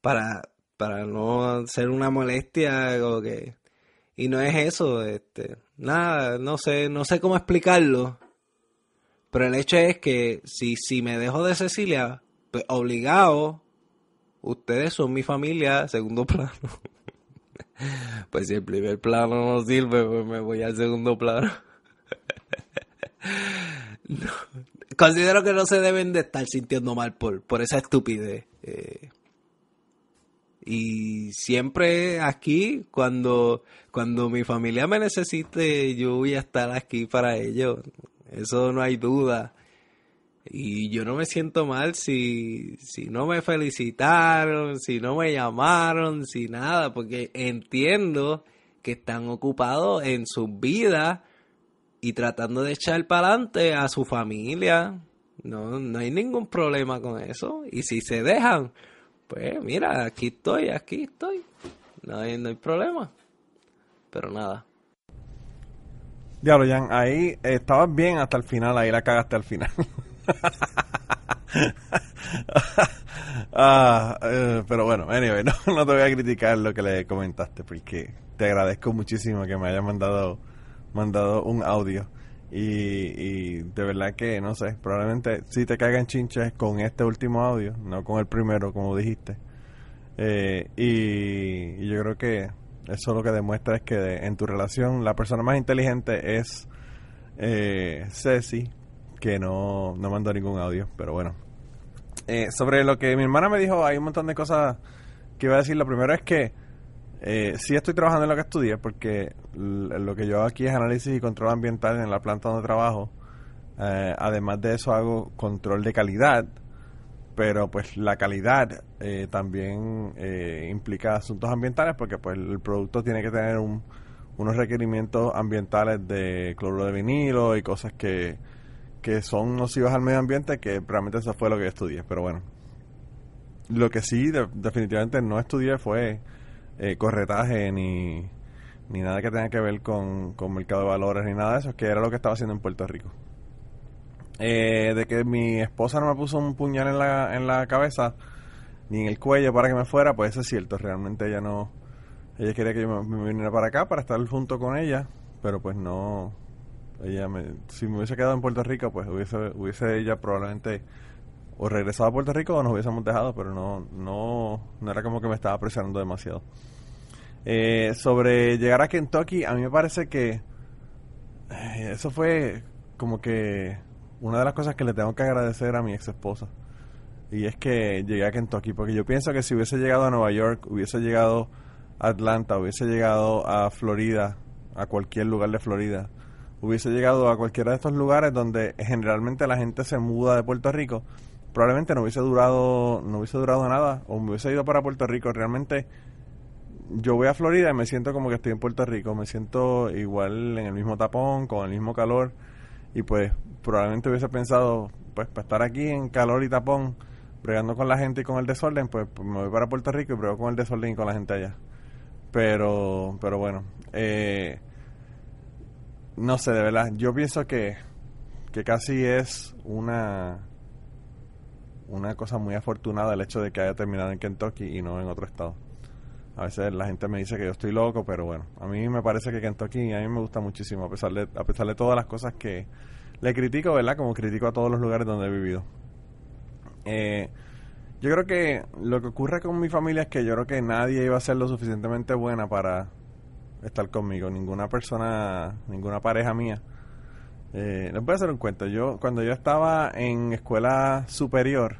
para, para no ser una molestia que... Y no es eso, este, nada, no sé, no sé cómo explicarlo. Pero el hecho es que si, si me dejo de Cecilia, pues obligado, ustedes son mi familia, segundo plano. pues si el primer plano no sirve, pues me voy al segundo plano. Considero que no se deben de estar sintiendo mal por, por esa estupidez. Eh, y siempre aquí, cuando, cuando mi familia me necesite, yo voy a estar aquí para ellos. Eso no hay duda. Y yo no me siento mal si, si no me felicitaron, si no me llamaron, si nada, porque entiendo que están ocupados en sus vidas y tratando de echar para adelante a su familia. No, no hay ningún problema con eso. Y si se dejan, pues mira, aquí estoy, aquí estoy. No hay, no hay problema. Pero nada. Diablo, Jan, ahí estabas bien hasta el final, ahí la cagaste al final. ah, eh, pero bueno, anyway, no, no te voy a criticar lo que le comentaste porque te agradezco muchísimo que me hayas mandado, mandado un audio. Y, de verdad que, no sé, probablemente si te caigan chinches con este último audio, no con el primero, como dijiste. Eh, y, y yo creo que eso lo que demuestra es que en tu relación la persona más inteligente es eh, Ceci, que no, no mandó ningún audio, pero bueno. Eh, sobre lo que mi hermana me dijo, hay un montón de cosas que iba a decir. Lo primero es que eh, sí estoy trabajando en lo que estudié, porque lo que yo hago aquí es análisis y control ambiental en la planta donde trabajo. Eh, además de eso hago control de calidad pero pues la calidad eh, también eh, implica asuntos ambientales porque pues el producto tiene que tener unos requerimientos ambientales de cloruro de vinilo y cosas que, que son nocivas al medio ambiente que realmente eso fue lo que estudié pero bueno lo que sí definitivamente no estudié fue eh, corretaje ni, ni nada que tenga que ver con, con mercado de valores ni nada de eso que era lo que estaba haciendo en Puerto Rico eh, de que mi esposa no me puso un puñal en la, en la cabeza ni en el cuello para que me fuera, pues eso es cierto. Realmente ella no. Ella quería que yo me, viniera para acá para estar junto con ella, pero pues no. Ella me, si me hubiese quedado en Puerto Rico, pues hubiese, hubiese ella probablemente o regresado a Puerto Rico o nos hubiésemos dejado, pero no, no, no era como que me estaba presionando demasiado. Eh, sobre llegar a Kentucky, a mí me parece que eh, eso fue como que una de las cosas que le tengo que agradecer a mi ex esposa. Y es que llegué a Kentucky, porque yo pienso que si hubiese llegado a Nueva York, hubiese llegado a Atlanta, hubiese llegado a Florida, a cualquier lugar de Florida, hubiese llegado a cualquiera de estos lugares donde generalmente la gente se muda de Puerto Rico, probablemente no hubiese durado, no hubiese durado nada, o me hubiese ido para Puerto Rico. Realmente yo voy a Florida y me siento como que estoy en Puerto Rico, me siento igual en el mismo tapón, con el mismo calor, y pues probablemente hubiese pensado, pues para estar aquí en calor y tapón, bregando con la gente y con el desorden, pues, pues me voy para Puerto Rico y brego con el desorden y con la gente allá. Pero, pero bueno, eh, no sé, de verdad, yo pienso que, que casi es una una cosa muy afortunada el hecho de que haya terminado en Kentucky y no en otro estado. A veces la gente me dice que yo estoy loco, pero bueno, a mí me parece que Kentucky a mí me gusta muchísimo, a pesar de, a pesar de todas las cosas que, le critico, ¿verdad? Como critico a todos los lugares donde he vivido. Eh, yo creo que lo que ocurre con mi familia es que yo creo que nadie iba a ser lo suficientemente buena para estar conmigo. Ninguna persona, ninguna pareja mía. Eh, les voy a hacer un cuento. Yo, cuando yo estaba en escuela superior,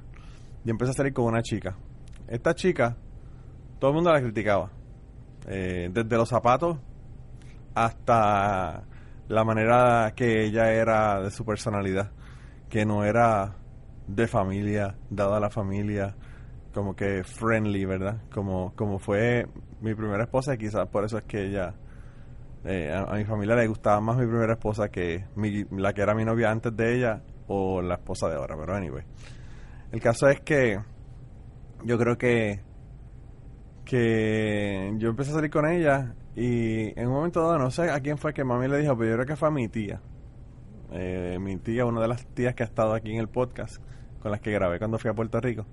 yo empecé a salir con una chica. Esta chica, todo el mundo la criticaba. Eh, desde los zapatos hasta la manera que ella era de su personalidad, que no era de familia, dada la familia, como que friendly, ¿verdad? Como, como fue mi primera esposa y quizás por eso es que ella, eh, a, mi familia le gustaba más mi primera esposa que la que era mi novia antes de ella o la esposa de ahora, pero anyway. El caso es que yo creo que que yo empecé a salir con ella y en un momento dado, no sé a quién fue que mami le dijo, pero yo creo que fue a mi tía. Eh, mi tía, una de las tías que ha estado aquí en el podcast, con las que grabé cuando fui a Puerto Rico.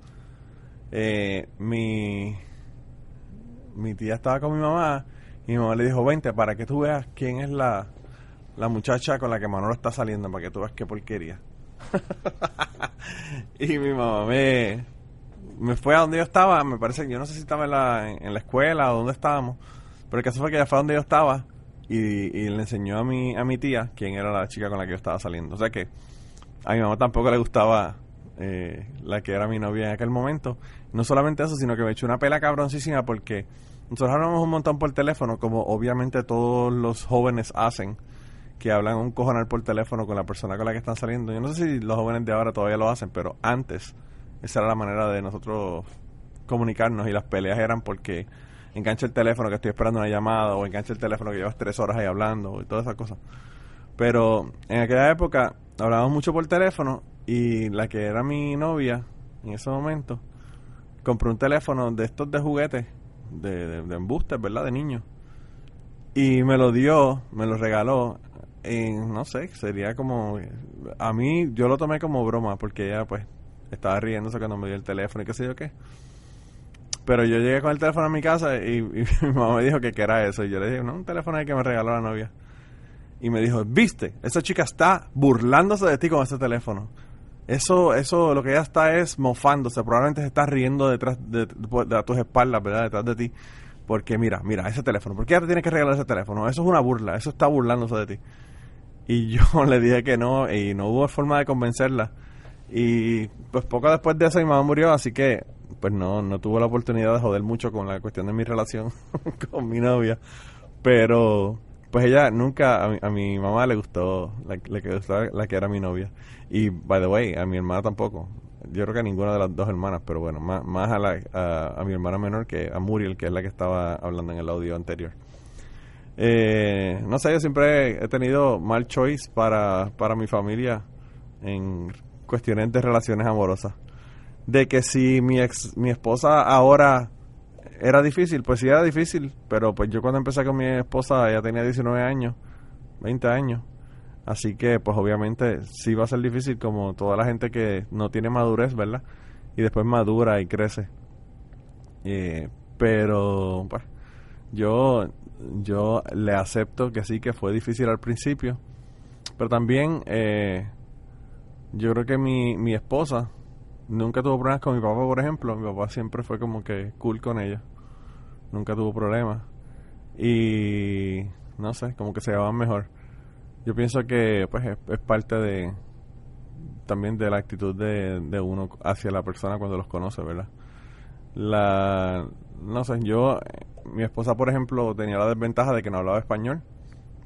Eh, mi, mi tía estaba con mi mamá y mi mamá le dijo, vente para que tú veas quién es la, la muchacha con la que Manolo está saliendo, para que tú veas qué porquería. y mi mamá me, me fue a donde yo estaba, me parece, yo no sé si estaba en la, en la escuela o donde estábamos, pero el caso fue que ella fue a donde yo estaba y, y le enseñó a mi, a mi tía quién era la chica con la que yo estaba saliendo. O sea que a mi mamá tampoco le gustaba eh, la que era mi novia en aquel momento. No solamente eso, sino que me echó una pela cabroncísima porque nosotros hablamos un montón por teléfono, como obviamente todos los jóvenes hacen, que hablan un cojonal por teléfono con la persona con la que están saliendo. Yo no sé si los jóvenes de ahora todavía lo hacen, pero antes esa era la manera de nosotros comunicarnos y las peleas eran porque engancha el teléfono que estoy esperando una llamada o engancha el teléfono que llevas tres horas ahí hablando y todas esas cosas. Pero en aquella época hablábamos mucho por teléfono y la que era mi novia en ese momento compró un teléfono de estos de juguetes, de, de, de embustes, ¿verdad? De niños. Y me lo dio, me lo regaló en, no sé, sería como... A mí, yo lo tomé como broma porque ella pues estaba riéndose cuando me dio el teléfono y qué sé yo qué. Pero yo llegué con el teléfono a mi casa y, mi mamá me dijo que era eso. Y yo le dije, no, un teléfono ahí que me regaló la novia. Y me dijo, viste, esa chica está burlándose de ti con ese teléfono. Eso, eso, lo que ella está es mofándose. Probablemente se está riendo detrás de, tus espaldas, ¿verdad? Detrás de ti. Porque mira, mira, ese teléfono. ¿Por qué ella te tiene que regalar ese teléfono? Eso es una burla. Eso está burlándose de ti. Y yo le dije que no y no hubo forma de convencerla. Y pues poco después de eso mi mamá murió, así que pues no, no tuvo la oportunidad de joder mucho con la cuestión de mi relación con mi novia. Pero pues ella nunca, a mi, a mi mamá le gustó la, le gustó la que era mi novia. Y by the way, a mi hermana tampoco. Yo creo que a ninguna de las dos hermanas, pero bueno, más, más a, la, a, a mi hermana menor que a Muriel, que es la que estaba hablando en el audio anterior. Eh, no sé, yo siempre he tenido mal choice para, para mi familia en cuestiones de relaciones amorosas. De que si mi ex, mi esposa ahora era difícil, pues sí era difícil, pero pues yo cuando empecé con mi esposa ella tenía 19 años, 20 años. Así que pues obviamente sí va a ser difícil como toda la gente que no tiene madurez, ¿verdad? Y después madura y crece. Eh, pero pues yo yo le acepto que sí que fue difícil al principio, pero también eh, yo creo que mi, mi esposa nunca tuvo problemas con mi papá, por ejemplo. Mi papá siempre fue como que cool con ella. Nunca tuvo problemas. Y no sé, como que se llevaban mejor. Yo pienso que pues es, es parte de también de la actitud de, de, uno hacia la persona cuando los conoce, ¿verdad? La no sé, yo mi esposa, por ejemplo, tenía la desventaja de que no hablaba español.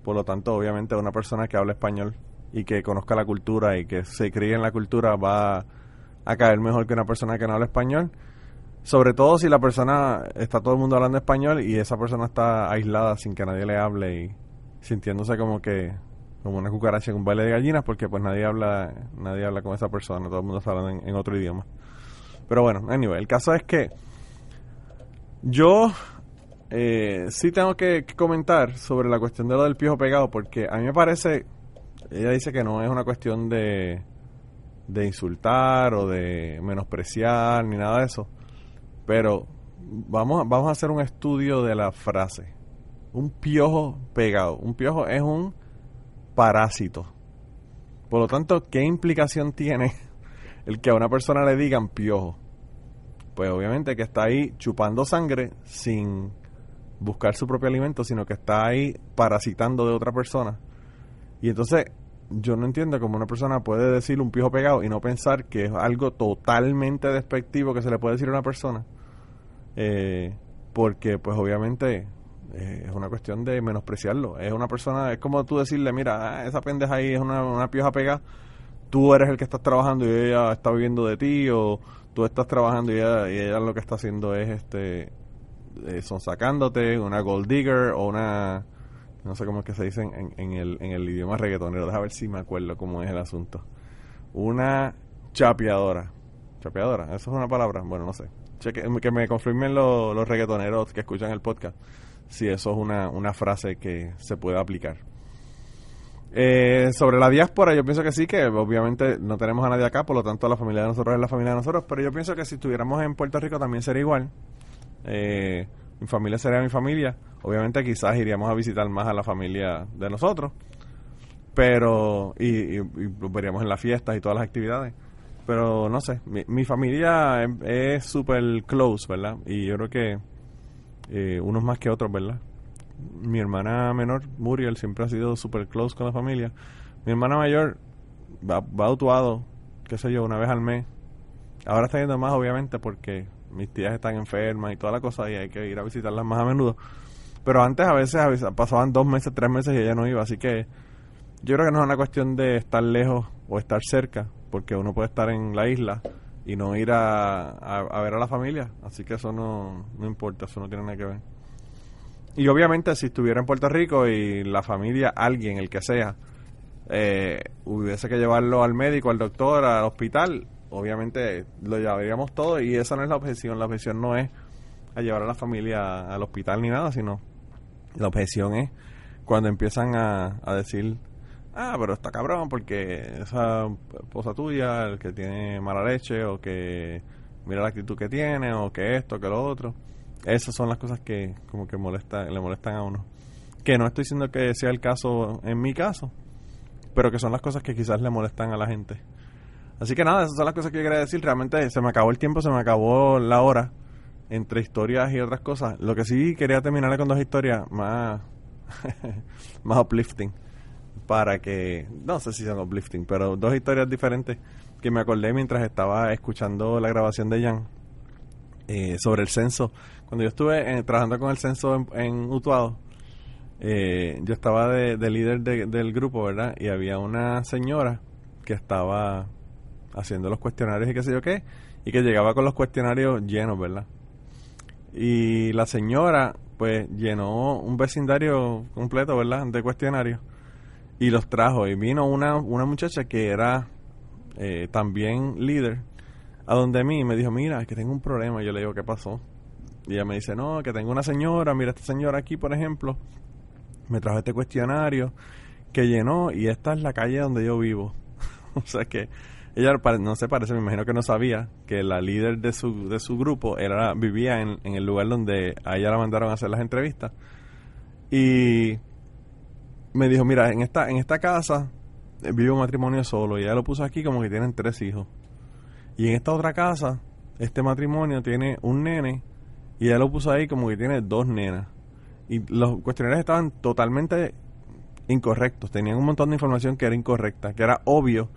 Por lo tanto, obviamente una persona que habla español y que conozca la cultura y que se críe en la cultura va a caer mejor que una persona que no habla español. Sobre todo si la persona está todo el mundo hablando español y esa persona está aislada sin que nadie le hable y sintiéndose como que como una cucaracha en un baile de gallinas porque pues nadie habla nadie habla con esa persona, todo el mundo está hablando en, otro idioma. Pero bueno, anyway, el caso es que yo eh, sí tengo que, que, comentar sobre la cuestión de lo del piojo pegado porque a mí me parece ella dice que no es una cuestión de, de insultar o de menospreciar ni nada de eso. Pero vamos, vamos a hacer un estudio de la frase. Un piojo pegado. Un piojo es un parásito. Por lo tanto, ¿qué implicación tiene el que a una persona le digan piojo? Pues obviamente que está ahí chupando sangre sin buscar su propio alimento, sino que está ahí parasitando de otra persona. Y entonces yo no entiendo cómo una persona puede decir un pijo pegado y no pensar que es algo totalmente despectivo que se le puede decir a una persona. Eh, porque pues obviamente eh, es una cuestión de menospreciarlo. Es una persona, es como tú decirle, mira, ah, esa pendeja ahí es una, una pioja pegada, tú eres el que estás trabajando y ella está viviendo de ti, o tú estás trabajando y ella, y ella lo que está haciendo es este eh, son sacándote una gold digger o una no sé cómo es que se dice en, en, el, en el idioma reggaetonero, déjame ver si me acuerdo cómo es el asunto. Una chapeadora. ¿Chapeadora? ¿Eso es una palabra? Bueno, no sé. Cheque, que me confirmen lo, los reggaetoneros que escuchan el podcast si eso es una, una frase que se puede aplicar. Eh, sobre la diáspora, yo pienso que sí, que obviamente no tenemos a nadie acá, por lo tanto la familia de nosotros es la familia de nosotros, pero yo pienso que si estuviéramos en Puerto Rico también sería igual. Eh, mi familia sería mi familia obviamente quizás iríamos a visitar más a la familia de nosotros, pero, y, los veríamos en las fiestas y todas las actividades. Pero no sé, mi, mi familia es- súper close, ¿verdad? Y yo creo que eh, unos más que otros, ¿verdad? Mi hermana menor, Muriel, siempre ha sido súper close con la familia. Mi hermana mayor va, va a Utuado, qué sé yo, una vez al mes. Ahora está yendo más, obviamente, porque mis tías están enfermas y toda la cosa y hay que ir a visitarlas más a menudo. Pero antes a veces pasaban dos meses, tres meses y ella no iba, así que yo creo que no es una cuestión de estar lejos o estar cerca, porque uno puede estar en la isla y no ir a ver a la familia, así que eso no, no importa, eso no tiene nada que ver. Y obviamente si estuviera en Puerto Rico y la familia, alguien, el que sea, eh, hubiese que llevarlo al médico, al doctor, al hospital, obviamente lo llevaríamos todo y esa no es la objeción, la objeción no es a llevar a la familia al hospital ni nada, sino la objeción es cuando empiezan a, a decir, ah, pero está cabrón porque esa esposa tuya, el que tiene mala leche o que mira la actitud que tiene o que esto, que lo otro. Esas son las cosas que como que molesta, le molestan a uno. Que no estoy diciendo que sea el caso en mi caso, pero que son las cosas que quizás le molestan a la gente. Así que nada, esas son las cosas que yo quería decir. Realmente se me acabó el tiempo, se me acabó la hora entre historias y otras cosas. Lo que sí quería terminar con dos historias más, más uplifting. Para que, no sé si son uplifting, pero dos historias diferentes que me acordé mientras estaba escuchando la grabación de Jan eh, sobre el censo. Cuando yo estuve eh, trabajando con el censo en, Utuado, eh, yo estaba de, de líder de- del grupo, ¿verdad? Y había una señora que estaba haciendo los cuestionarios y qué sé yo qué, y que llegaba con los cuestionarios llenos, ¿verdad? Y la señora, pues, llenó un vecindario completo, ¿verdad? De cuestionarios y los trajo. Y vino una, una muchacha que era eh, también líder a donde mí y me dijo, mira, es que tengo un problema. Y yo le digo, ¿qué pasó? Y ella me dice, no, que tengo una señora, mira, esta señora aquí, por ejemplo, me trajo este cuestionario que llenó y esta es la calle donde yo vivo. o sea que ella no se parece, me imagino que no sabía que la líder de su, de su grupo era vivía en, en el lugar donde a ella la mandaron a hacer las entrevistas. Y me dijo, mira, en esta, en esta casa eh, vive un matrimonio solo y ella lo puso aquí como que tienen tres hijos. Y en esta otra casa, este matrimonio tiene un nene y ella lo puso ahí como que tiene dos nenas. Y los cuestionarios estaban totalmente incorrectos, tenían un montón de información que era incorrecta, que era obvio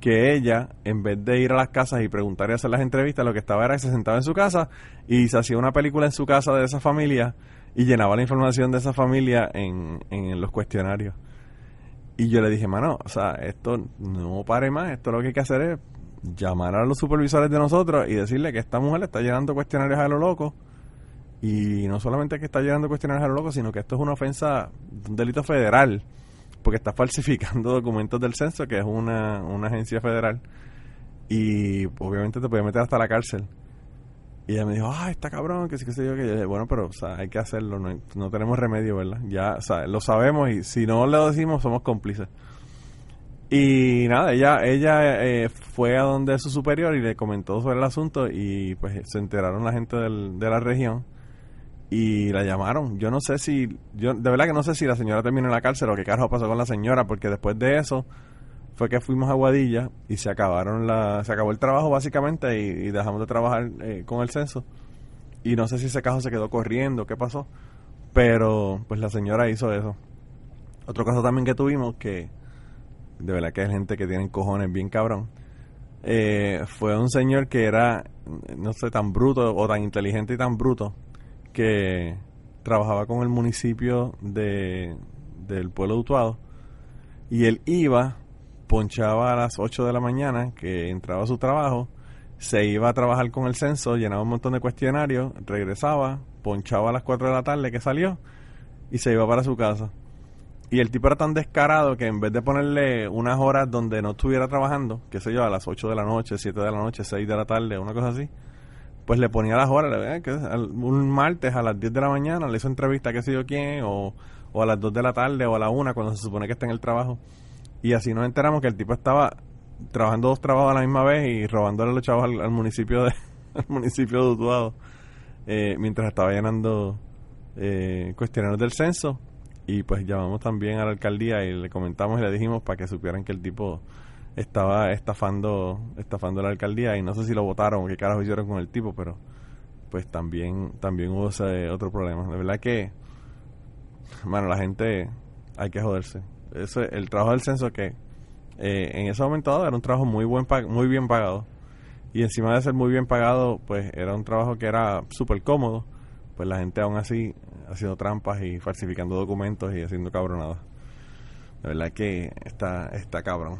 que ella, en vez de ir a las casas y preguntar y hacer las entrevistas, lo que estaba era que se sentaba en su casa y se hacía una película en su casa de esa familia y llenaba la información de esa familia en, en los cuestionarios. Y yo le dije, mano, o sea, esto no pare más, esto lo que hay que hacer es llamar a los supervisores de nosotros y decirle que esta mujer está llenando cuestionarios a lo loco. Y no solamente que está llenando cuestionarios a lo loco, sino que esto es una ofensa, un delito federal, porque está falsificando documentos del censo, que es una, una agencia federal. Y obviamente te puede meter hasta la cárcel. Y ella me dijo, ay, está cabrón, que sí, que sé yo, que yo dije, bueno, pero, hay que hacerlo, no, no tenemos remedio, ¿verdad? Ya, lo sabemos y si no lo decimos, somos cómplices. Y nada, ella ella eh, fue a donde su superior y le comentó sobre el asunto y pues se enteraron la gente de la región y la llamaron. Yo no sé si, yo de verdad que no sé si la señora terminó en la cárcel o qué carajo pasó con la señora porque después de eso fue que fuimos a Guadilla y se acabaron la, se acabó el trabajo básicamente y, dejamos de trabajar eh, con el censo y no sé si ese caso se quedó corriendo, qué pasó, pero pues la señora hizo eso. Otro caso también que tuvimos que de verdad que hay gente que tiene cojones bien cabrón. Eh, fue un señor que era, no sé, tan bruto o tan inteligente y tan bruto que trabajaba con el municipio de, del pueblo de Utuado y él iba, ponchaba a las 8 de la mañana que entraba a su trabajo, se iba a trabajar con el censo, llenaba un montón de cuestionarios, regresaba, ponchaba a las 4 de la tarde que salió y se iba para su casa. Y el tipo era tan descarado que en vez de ponerle unas horas donde no estuviera trabajando, qué sé yo, a las 8 de la noche, 7 de la noche, 6 de la tarde, una cosa así, pues le ponía las horas, que un martes a las 10 de la mañana le hizo entrevista a qué sé yo quién, o, o a las 2 de la tarde o a la 1 cuando se supone que está en el trabajo. Y así nos enteramos que el tipo estaba trabajando dos trabajos a la misma vez y robándole los chavos al, al municipio de al municipio de Utuado eh, mientras estaba llenando eh, cuestionarios del censo y pues llamamos también a la alcaldía y le comentamos y le dijimos para que supieran que el tipo estaba estafando estafando la alcaldía y no sé si lo votaron o qué carajo hicieron con el tipo, pero pues también también hubo otro problema. De verdad que, bueno, la gente hay que joderse. Eso, el trabajo del censo que eh, en ese momento dado era un trabajo muy buen muy bien pagado y encima de ser muy bien pagado, pues era un trabajo que era súper cómodo. Pues la gente aún así haciendo trampas y falsificando documentos y haciendo cabronadas. De verdad que está, está cabrón.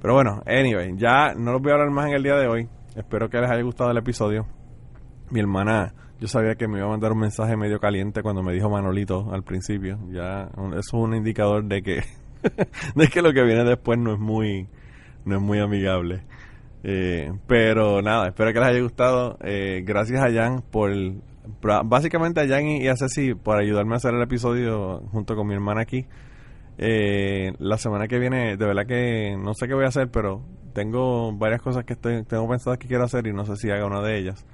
Pero bueno, anyway, ya no los voy a hablar más en el día de hoy. Espero que les haya gustado el episodio. Mi hermana, yo sabía que me iba a mandar un mensaje medio caliente cuando me dijo Manolito al principio. Ya, eso es un indicador de que, de que lo que viene después no es muy, no es muy amigable. Eh, pero nada, espero que les haya gustado. Eh, gracias a Jan por, básicamente a Jan y a Ceci por ayudarme a hacer el episodio junto con mi hermana aquí. Eh, la semana que viene, de verdad que no sé qué voy a hacer, pero tengo varias cosas que estoy, tengo pensadas que quiero hacer y no sé si haga una de ellas.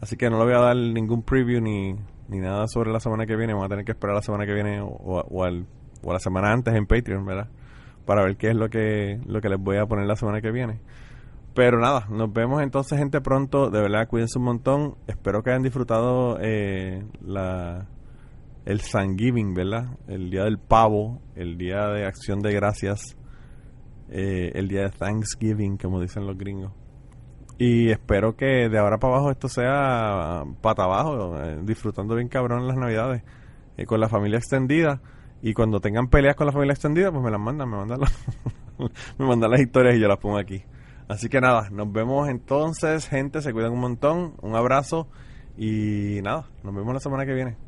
Así que no le voy a dar ningún preview ni, ni nada sobre la semana que viene. Voy a tener que esperar la semana que viene o, al, o la semana antes en Patreon, ¿verdad? Para ver qué es lo que, lo que les voy a poner la semana que viene. Pero nada, nos vemos entonces gente pronto. De verdad, cuídense un montón. Espero que hayan disfrutado eh, la, el Thanksgiving, ¿verdad? El día del pavo, el día de acción de gracias, eh, el día de Thanksgiving, como dicen los gringos. Y espero que de ahora para abajo esto sea pata abajo, eh, disfrutando bien cabrón las navidades, eh, con la familia extendida. Y cuando tengan peleas con la familia extendida, pues me las mandan, me mandan, me mandan las historias y yo las pongo aquí. Así que nada, nos vemos entonces, gente, se cuidan un montón, un abrazo y nada, nos vemos la semana que viene.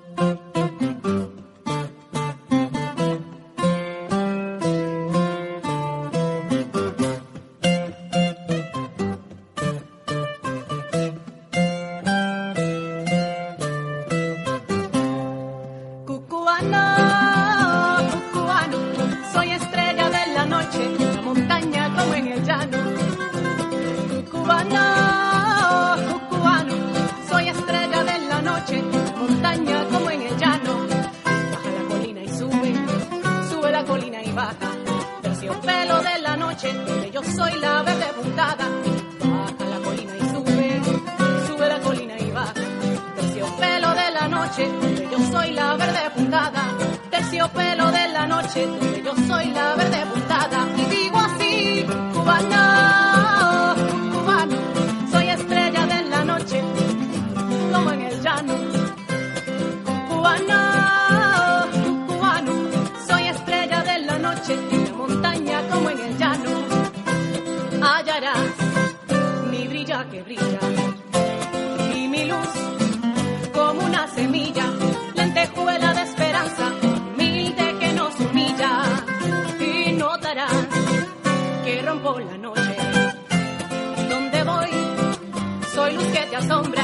sombra.